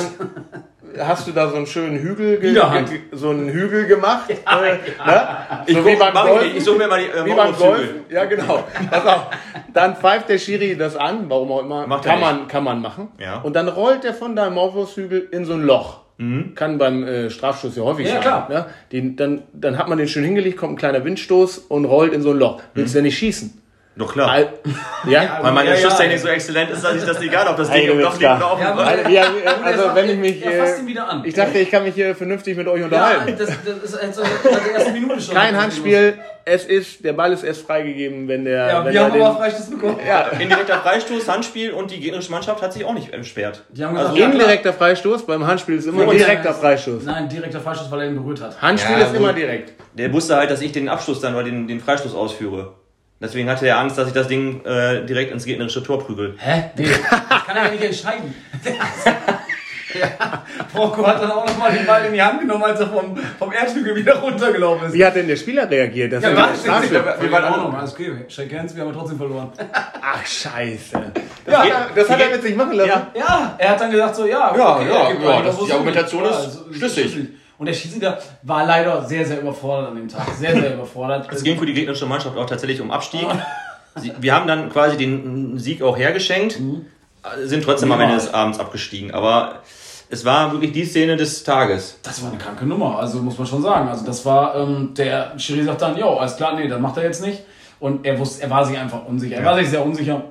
hast du da so einen schönen Hügel, ge Widerhand. ge so einen Hügel gemacht. äh, Ne? Ich, So guck, wie beim Golfen. ich suche mir mal die äh, Wie beim Golf. Maulwurfshügel. Ja, genau. Pass auf. Dann pfeift der Schiri das an, warum auch immer. Macht er kann, nicht. man, kann man machen. Ja. Und dann rollt er von deinem Maulwurfshügel in so ein Loch. Kann beim äh, Strafstoß ja häufig Ja, sein. klar. Ne? Den, dann, dann hat man den schön hingelegt, kommt ein kleiner Windstoß und rollt in so ein Loch. Willst du denn nicht schießen? Doch klar. Al ja? Weil meine Ja, ja. Schusstechnik so exzellent ist, dass ich das egal, ob das Ding im bist liegt oder auf Ja, dem Ball. ja, also sagt, wenn ich mich. er fasst ihn wieder an. Ich dachte, ich kann mich hier vernünftig mit euch Ja, unterhalten. das, das ist also seit der ersten Minute schon. Kein Handspiel. Es ist, der Ball ist erst freigegeben, wenn der. Ja, wenn wir haben den, aber Freistoß bekommen. ja, Indirekter Freistoß, Handspiel und die gegnerische Mannschaft hat sich auch nicht entsperrt. Die haben gesagt, Also, ja, indirekter Freistoß, beim Handspiel ist immer direkter Freistoß. Nein, direkter Freistoß, weil er ihn berührt hat. Handspiel Ja, ist immer direkt. Der wusste halt, dass ich den Abschluss dann oder den, den Freistoß ausführe. Deswegen hatte er Angst, dass ich das Ding äh, direkt ins gegnerische Tor prügel. Hä? Nee, das kann er ja nicht entscheiden. ja, Franco hat dann auch nochmal den Ball in die Hand genommen, als er vom, vom Erdhügel wieder runtergelaufen ist. Wie hat denn der Spieler reagiert? Das Ja, ist warte, eine Strafe. wir, wir waren auch noch. Alles okay, shake hands, wir haben trotzdem verloren. Ach, scheiße. Ja, geht- Das hat er mit sich machen lassen. Ja. Ja, er hat dann gesagt so, ja, Ja, okay, ja, ja, mal, das- wusste die Argumentation ist so- schlüssig. Und der Schiedsrichter war leider sehr, sehr überfordert an dem Tag. Sehr, sehr überfordert. Es ging für die gegnerische Mannschaft auch tatsächlich um Abstieg. Wir haben dann quasi den Sieg auch hergeschenkt, sind trotzdem am Ende des Abends abgestiegen. Aber es war wirklich die Szene des Tages. Das war eine kranke Nummer, also muss man schon sagen. Also das war, ähm, der Schiri sagt dann, jo, alles klar, nee, das macht er jetzt nicht. Und er wusste, er war sich einfach unsicher. Er war sich sehr unsicher.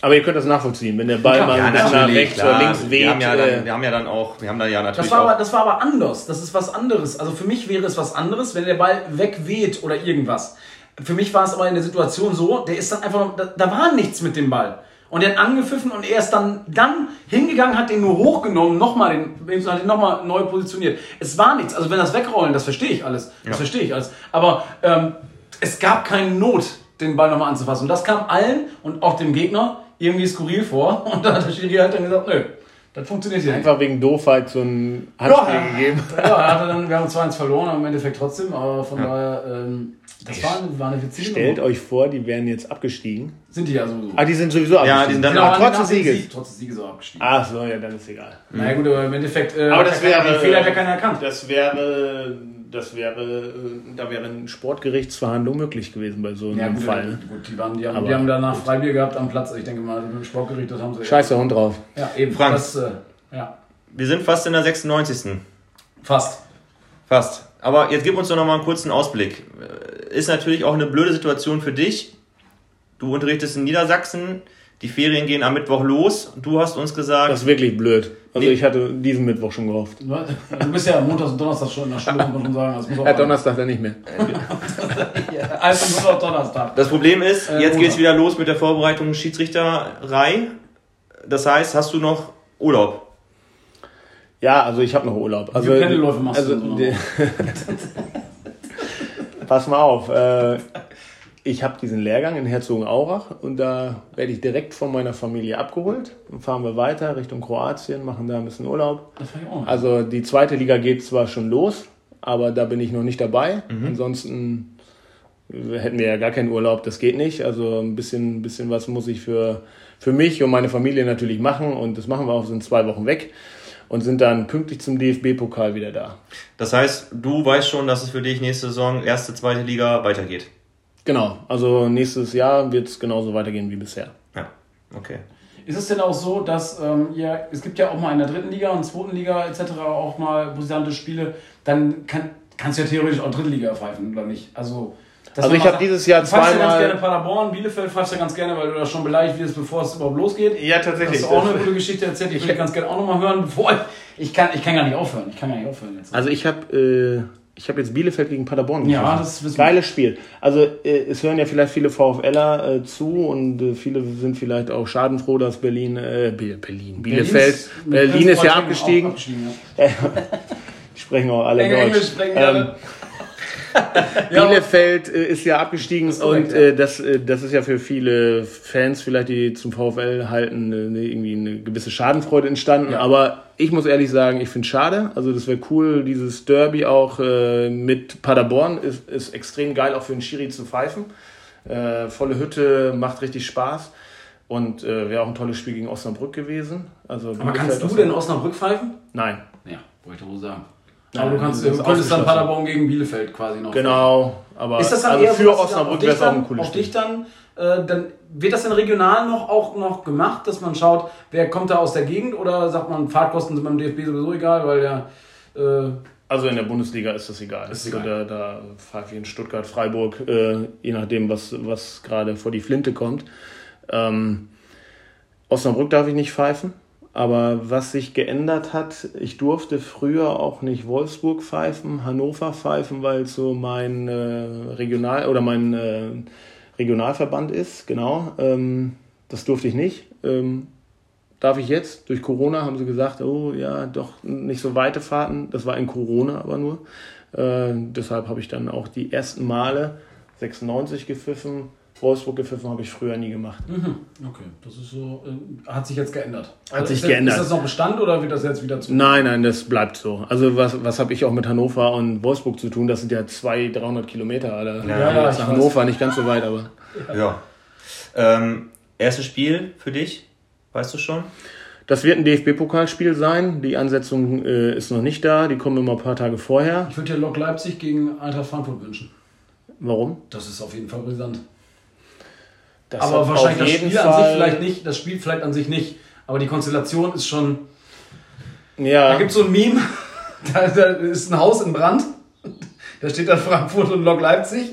Aber ihr könnt das nachvollziehen, wenn der Ball Ja, mal ja, nach rechts oder links wir, weht. haben ja äh, dann, wir haben ja dann auch, wir haben da ja natürlich Das war, aber, das war aber anders. Das ist was anderes. Also für mich wäre es was anderes, wenn der Ball wegweht oder irgendwas. Für mich war es aber in der Situation so, der ist dann einfach, da, da war nichts mit dem Ball. Und er hat angepfiffen und er ist dann, dann hingegangen, hat den nur hochgenommen, nochmal den, hat den nochmal neu positioniert. Es war nichts. Also wenn das wegrollen, das verstehe ich alles. Das verstehe ich alles. Aber ähm, es gab keine Not, den Ball nochmal anzufassen. Und das kam allen und auch dem Gegner irgendwie skurril vor. Und da hat der Schiri halt dann gesagt, nö, das funktioniert hier nicht. einfach wegen Doofheit so ein Handspiel gegeben. Ja, er hatte dann, wir haben 2-1 verloren, aber im Endeffekt trotzdem, aber von daher, ähm, das war eine, war eine witzige Stellt Nummer. euch vor, die wären jetzt abgestiegen. Sind die ja sowieso. Ah, die sind sowieso abgestiegen. die sind dann Genau, auch trotz des Sieges. Sieg, trotz des Sieges auch abgestiegen. Ach so, ja, dann ist egal. Na ja, gut, aber im Endeffekt, äh, Aber das ja wäre, den Fehler hat ja keiner erkannt. Das wäre, das wäre, äh, da wäre eine Sportgerichtsverhandlung möglich gewesen bei so einem Ja, gut, Fall. Ne? gut die, waren, die, haben, die haben danach Freibier gehabt am Platz. Ich denke mal, mit dem Sportgericht, das haben sie. Scheiße Hund drauf. Ja, eben. Frank. Das, äh, ja, wir sind fast in der 96. fast. Fast. Aber jetzt gib uns doch noch mal einen kurzen Ausblick. Äh, Ist natürlich auch eine blöde Situation für dich. Du unterrichtest in Niedersachsen, die Ferien gehen am Mittwoch los. Du hast uns gesagt, Das ist wirklich blöd. Also Nee. ich hatte diesen Mittwoch schon gehofft. Du bist ja Montags und Donnerstags schon in der Schule, muss man schon sagen. Das muss auch Ja, Donnerstag dann nicht mehr. Also nur noch Donnerstag. das Problem ist, Äh, jetzt Montag. geht's wieder los mit der Vorbereitung Schiedsrichterei. Das heißt, hast du noch Urlaub? Ja, also ich habe noch Urlaub. Also, viele Pendelläufe machst du also, so die- Pass mal auf. Äh, ich habe diesen Lehrgang in Herzogenaurach und da werde ich direkt von meiner Familie abgeholt. Dann fahren wir weiter Richtung Kroatien, machen da ein bisschen Urlaub. Das fand ich auch. Also die zweite Liga geht zwar schon los, aber da bin ich noch nicht dabei. Mhm. Ansonsten hätten wir ja gar keinen Urlaub, das geht nicht. Also ein bisschen, bisschen was muss ich für, für mich und meine Familie natürlich machen und das machen wir auch, sind zwei Wochen weg und sind dann pünktlich zum DFB-Pokal wieder da. Das heißt, du weißt schon, dass es für dich nächste Saison, erste, zweite Liga weitergeht. Genau, also nächstes Jahr wird es genauso weitergehen wie bisher. Ja, okay. Ist es denn auch so, dass ähm, ihr, es gibt ja auch mal in der dritten Liga und zweiten Liga etc. auch mal brisante Spiele, dann kann, kannst du ja theoretisch auch dritte Liga pfeifen, oder nicht? Also, Also ich habe dieses Jahr du pfeifst ja ganz zweimal- gerne Paderborn, Bielefeld pfeifst du ja ganz gerne, weil du da schon beleidigt wirst, bevor es überhaupt losgeht. Ja, tatsächlich. Das ist auch eine gute Geschichte erzählt, die würde ich ganz gerne auch nochmal hören, bevor ich, ich kann, ich kann gar nicht aufhören, ich kann gar nicht aufhören jetzt. Also ich habe äh, ich hab jetzt Bielefeld gegen Paderborn Ja, gepfiffen. das wir. Geiles Spiel. Also äh, es hören ja vielleicht viele VfLer äh, zu und äh, viele sind vielleicht auch schadenfroh, dass Berlin, äh, Be- Berlin, Bielefeld, Berlin Berlin ist ja abgestiegen. abgestiegen ja. Die sprechen auch alle Englisch Deutsch. sprechen die Ähm, alle. Bielefeld äh, ist ja abgestiegen ist korrekt, und äh, das, äh, das ist ja für viele Fans vielleicht, die zum VfL halten, äh, ne, irgendwie eine gewisse Schadenfreude entstanden. Ja. Aber ich muss ehrlich sagen, ich finde schade. Also das wäre cool, dieses Derby auch äh, mit Paderborn ist, ist extrem geil, auch für einen Schiri zu pfeifen. Äh, volle Hütte, macht richtig Spaß. Und äh, wäre auch ein tolles Spiel gegen Osnabrück gewesen. Also Aber kannst du denn Osnabrück pfeifen? Nein. Ja, wollte ich wohl sagen. Aber du kannst, du könntest dann. Paderborn gegen Bielefeld quasi noch. Genau. Aber Ist das dann also eher für so, Osnabrück wäre es auch ein dann, cooles Spiel. dich dann, äh, dann wird das denn regional noch auch noch gemacht, dass man schaut, wer kommt da aus der Gegend oder sagt man, Fahrtkosten sind beim DFB sowieso egal, weil der äh, Also in der Bundesliga ist das egal. Ist also egal. Da, da pfeife ich in Stuttgart, Freiburg, äh, je nachdem, was, was gerade vor die Flinte kommt. Ähm, Osnabrück darf ich nicht pfeifen. Aber was sich geändert hat, ich durfte früher auch nicht Wolfsburg pfeifen, Hannover pfeifen, weil so mein äh, Regional oder mein äh, Regionalverband ist, genau. Ähm, das durfte ich nicht. Ähm, darf ich jetzt? Durch Corona haben sie gesagt, oh ja, doch nicht so weite Fahrten. Das war in Corona aber nur. Äh, deshalb habe ich dann auch die ersten Male 96 gepfiffen. Wolfsburg gepfiffen habe ich früher nie gemacht. okay, das ist so, äh, hat sich jetzt geändert. Hat sich ist das, geändert. Ist das noch Bestand oder wird das jetzt wieder zu? Nein, nein, das bleibt so. Also was, was habe ich auch mit Hannover und Wolfsburg zu tun? Das sind ja 200, 300 Kilometer. Alter. Ja, ja, Nach ich weiß. Hannover nicht ganz so weit, aber... Ja. Ähm, erstes Spiel für dich, weißt du schon? Das wird ein DFB-Pokalspiel sein. Die Ansetzung äh, ist noch nicht da. Die kommen immer ein paar Tage vorher. Ich würde dir Lok Leipzig gegen Eintracht Frankfurt wünschen. Warum? Das ist auf jeden Fall brisant. Das aber wahrscheinlich auf das Spiel an sich Fall- vielleicht nicht. Das Spiel vielleicht an sich nicht. Aber die Konstellation ist schon. Ja. Da gibt es so ein Meme, da, da ist ein Haus in Brand, da steht dann Frankfurt und Lok Leipzig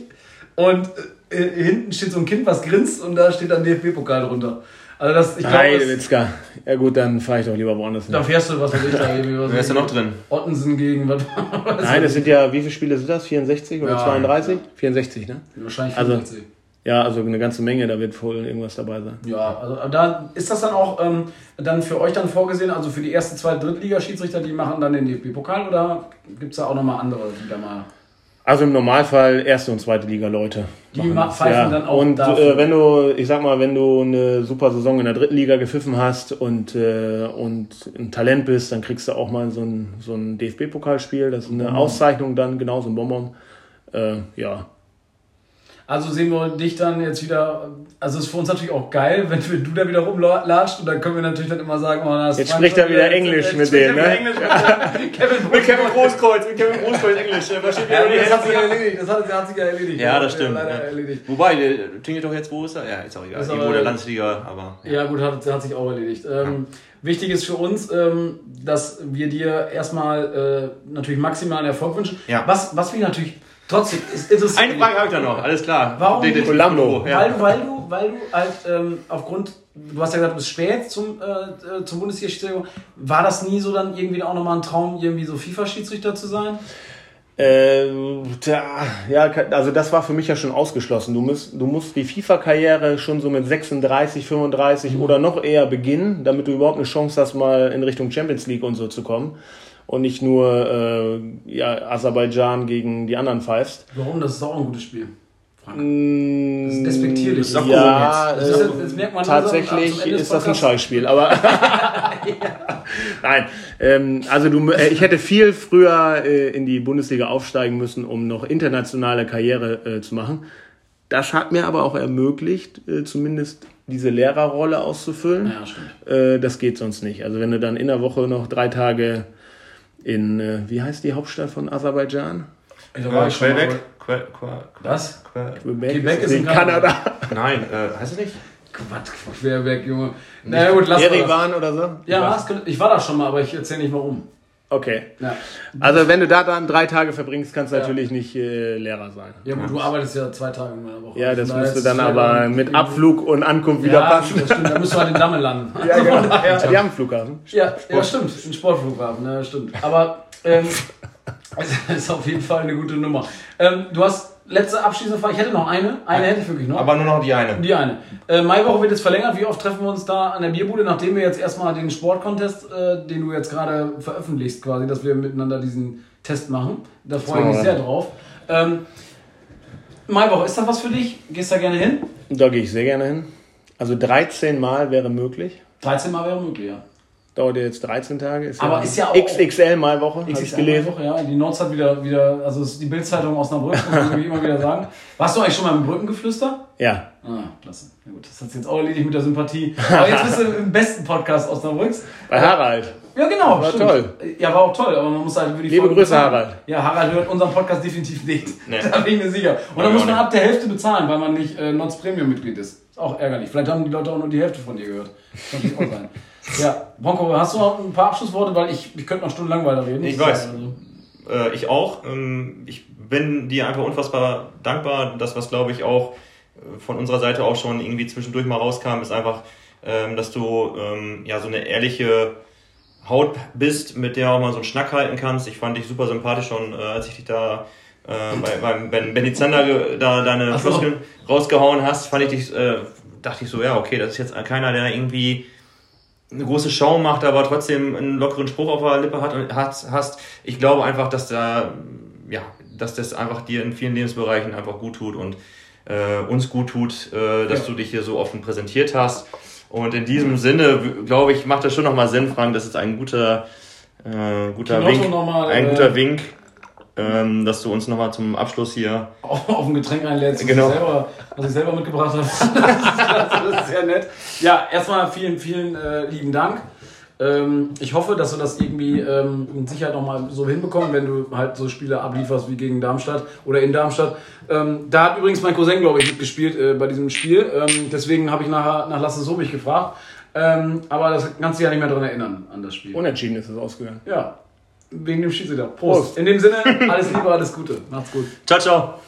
und äh, hinten steht so ein Kind, was grinst und da steht dann DFB-Pokal drunter. Also das, ich glaube, Heidewitzka. Ja gut, dann fahre ich doch lieber woanders hin. da fährst du, was weiß ich da irgendwie. Was Wer ist da noch drin? Ottensen gegen, was, was Nein, das sind ja, wie viele Spiele sind das? 64 oder Ja. 32? 64, ne? wahrscheinlich also- 65. Ja, also eine ganze Menge, da wird wohl irgendwas dabei sein. Ja, also da ist das dann auch ähm, dann für euch dann vorgesehen, also für die erste, zweite, Drittliga-Schiedsrichter, die machen dann den DFB-Pokal oder gibt es da auch nochmal andere, die da mal. Also im Normalfall erste und zweite Liga Leute. Die pfeifen dann auch Und äh, wenn du, ich sag mal, wenn du eine super Saison in der dritten Liga gepfiffen hast und, äh, und ein Talent bist, dann kriegst du auch mal so ein, so ein DFB-Pokalspiel. Das ist eine Auszeichnung dann, genauso ein Bonbon. Äh, ja. Also sehen wir dich dann jetzt wieder, also ist für uns natürlich auch geil, wenn wir- du da wieder rumlatscht und dann können wir natürlich dann immer sagen, oh, das Jetzt spricht er wieder jetzt- Englisch jetzt mit denen, ne? Englisch mit Kevin, Kevin Großkreuz, mit Kevin Großkreuz Englisch. Ja, das hat sich ja erledigt, das hat, das hat sich ja erledigt. Ja, das stimmt. Ja. erledigt. Wobei, der tingelt doch jetzt, wo ist er? Ja, ist auch egal. Ist Irgendwo der Landesliga, aber. Ja, gut, hat, hat sich auch erledigt. Ähm, Wichtig ist für uns, ähm, dass wir dir erstmal äh, natürlich maximalen Erfolg wünschen. Ja. Was, was wir natürlich trotzdem ist interessiert. Eine Frage habe ich da noch, alles klar. Warum Den- den- nicht? Columbo. Ja. Weil, du- weil du, weil du halt ähm, aufgrund, du hast ja gesagt, du bist spät zum, äh, äh, zum Bundesliga-Schiedsrichter. War das nie so dann irgendwie auch nochmal ein Traum, irgendwie so FIFA-Schiedsrichter zu sein? Ähm, tja, ja, also das war für mich ja schon ausgeschlossen. Du musst, du musst die FIFA-Karriere schon so mit 36, 35 oder noch eher beginnen, damit du überhaupt eine Chance hast, mal in Richtung Champions League und so zu kommen. Und nicht nur äh, ja, Aserbaidschan gegen die anderen pfeifst. Warum? Das ist auch ein gutes Spiel. Frank. Das ist despektierlich. Das ist auch Ja, Das ist- äh, das merkt man tatsächlich des ist das ein. Scheißspiel, aber nein. Ähm, also du, äh, ich hätte viel früher äh, in die Bundesliga aufsteigen müssen, um noch internationale Karriere äh, zu machen. Das hat mir aber auch ermöglicht, äh, zumindest diese Lehrerrolle auszufüllen. Ja. Äh, das geht sonst nicht. Also wenn du dann in der Woche noch drei Tage in, äh, wie heißt die Hauptstadt von Aserbaidschan? Äh, ich mal, Quebec? Que, Was? que, Quebec, ist in Kanada. nein, äh, heißt es nicht? Quatsch, Querberg, Junge. Na ja, gut, lass mal. Erivan oder so? Ja, ich war da schon mal, aber ich erzähle nicht warum. Okay. Ja. Also wenn du da dann drei Tage verbringst, kannst du Ja. natürlich nicht äh, Lehrer sein. Ja, gut, du arbeitest ja zwei Tage in meiner Woche. Ja, das müsste dann aber mit Abflug und Ankunft wieder ja, passen. das stimmt, da müsst du halt in Damme landen. Ja, genau. Ja, die haben einen Flughafen. Ja, ja, stimmt. Ein Sportflughafen, ja, stimmt. Aber ähm, es ist auf jeden Fall eine gute Nummer. Ähm, du hast letzte abschließende Frage. Ich hätte noch eine. Eine hätte ich wirklich noch. Aber nur noch die eine. die eine. Äh, Maiwoche wird jetzt verlängert. Wie oft treffen wir uns da an der Bierbude, nachdem wir jetzt erstmal den Sportcontest, äh, den du jetzt gerade veröffentlichst, quasi, dass wir miteinander diesen Test machen. Da freue ich mich sehr drauf. Ähm, Maiwoche, ist das was für dich? Gehst da gerne hin? Da gehe ich sehr gerne hin. Also 13 Mal wäre möglich. 13 Mal wäre möglich, ja. Dauert ja jetzt 13 Tage. Ist Aber ist ja auch- XXL mal Woche, ich XXL gelesen. Woche, ja. Die Nords hat wieder, wieder also die Bildzeitung Osnabrück, muss irgendwie immer wieder sagen. Warst du eigentlich schon mal im Brückengeflüster? Ja. Ah, klasse. Na gut, das hat jetzt auch erledigt mit der Sympathie. Aber jetzt bist du im besten Podcast Osnabrücks. Bei Harald. Ja, genau. War stimmt. toll. Ja, war auch toll, aber man muss halt über die Liebe Folge Grüße, bezahlen. Harald. Ja, Harald hört unseren Podcast definitiv nicht. Nee. Da bin ich mir sicher. Und Ja, dann muss man ab der Hälfte bezahlen, weil man nicht äh, Nots Premium-Mitglied ist. Ist auch ärgerlich. Vielleicht haben die Leute auch nur die Hälfte von dir gehört. Kann natürlich auch sein. Ja, Bronco, hast du noch ein paar Abschlussworte? Weil ich, ich könnte noch stundenlang weiterreden. Ich weiß. Also, Äh, ich auch. Ähm, ich bin dir einfach unfassbar dankbar. Das, was glaube ich auch äh, von unserer Seite auch schon irgendwie zwischendurch mal rauskam, ist einfach, ähm, dass du ähm, ja so eine ehrliche Haut bist, mit der auch mal so einen Schnack halten kannst. Ich fand dich super sympathisch schon, äh, als ich dich da äh, bei, beim Ben Benny Zander da deine Ach so. Floskeln rausgehauen hast, fand ich dich, äh, dachte ich so, ja, okay, das ist jetzt keiner, der irgendwie eine große Show macht, aber trotzdem einen lockeren Spruch auf der Lippe hat und hat, hast. Ich glaube einfach, dass da, ja, dass das einfach dir in vielen Lebensbereichen einfach gut tut und äh, uns gut tut, äh, dass Ja. du dich hier so offen präsentiert hast. Und in diesem Sinne, glaube ich, macht das schon nochmal Sinn, Frank. Das ist ein guter, äh, guter Wink. mal, ein äh, guter Wink, ähm, dass du uns nochmal zum Abschluss hier auf, auf ein Getränk einlädst, Genau. was, ich selber, was ich selber mitgebracht habe. Das ist, klasse, das ist sehr nett. Ja, erstmal vielen, vielen äh, lieben Dank. Ähm, ich hoffe, dass wir das irgendwie ähm, mit Sicherheit nochmal so hinbekommen, wenn du halt so Spiele ablieferst wie gegen Darmstadt oder in Darmstadt. Ähm, da hat übrigens mein Cousin, glaube ich, mitgespielt äh, bei diesem Spiel. Ähm, deswegen habe ich nachher nach Lasse Sobich gefragt. Ähm, aber das kannst du dich ja nicht mehr daran erinnern, an das Spiel. Unentschieden ist es ausgegangen. ja, wegen dem Schiedsrichter. Prost. Prost. In dem Sinne, alles Liebe, alles Gute. Macht's gut. Ciao, ciao.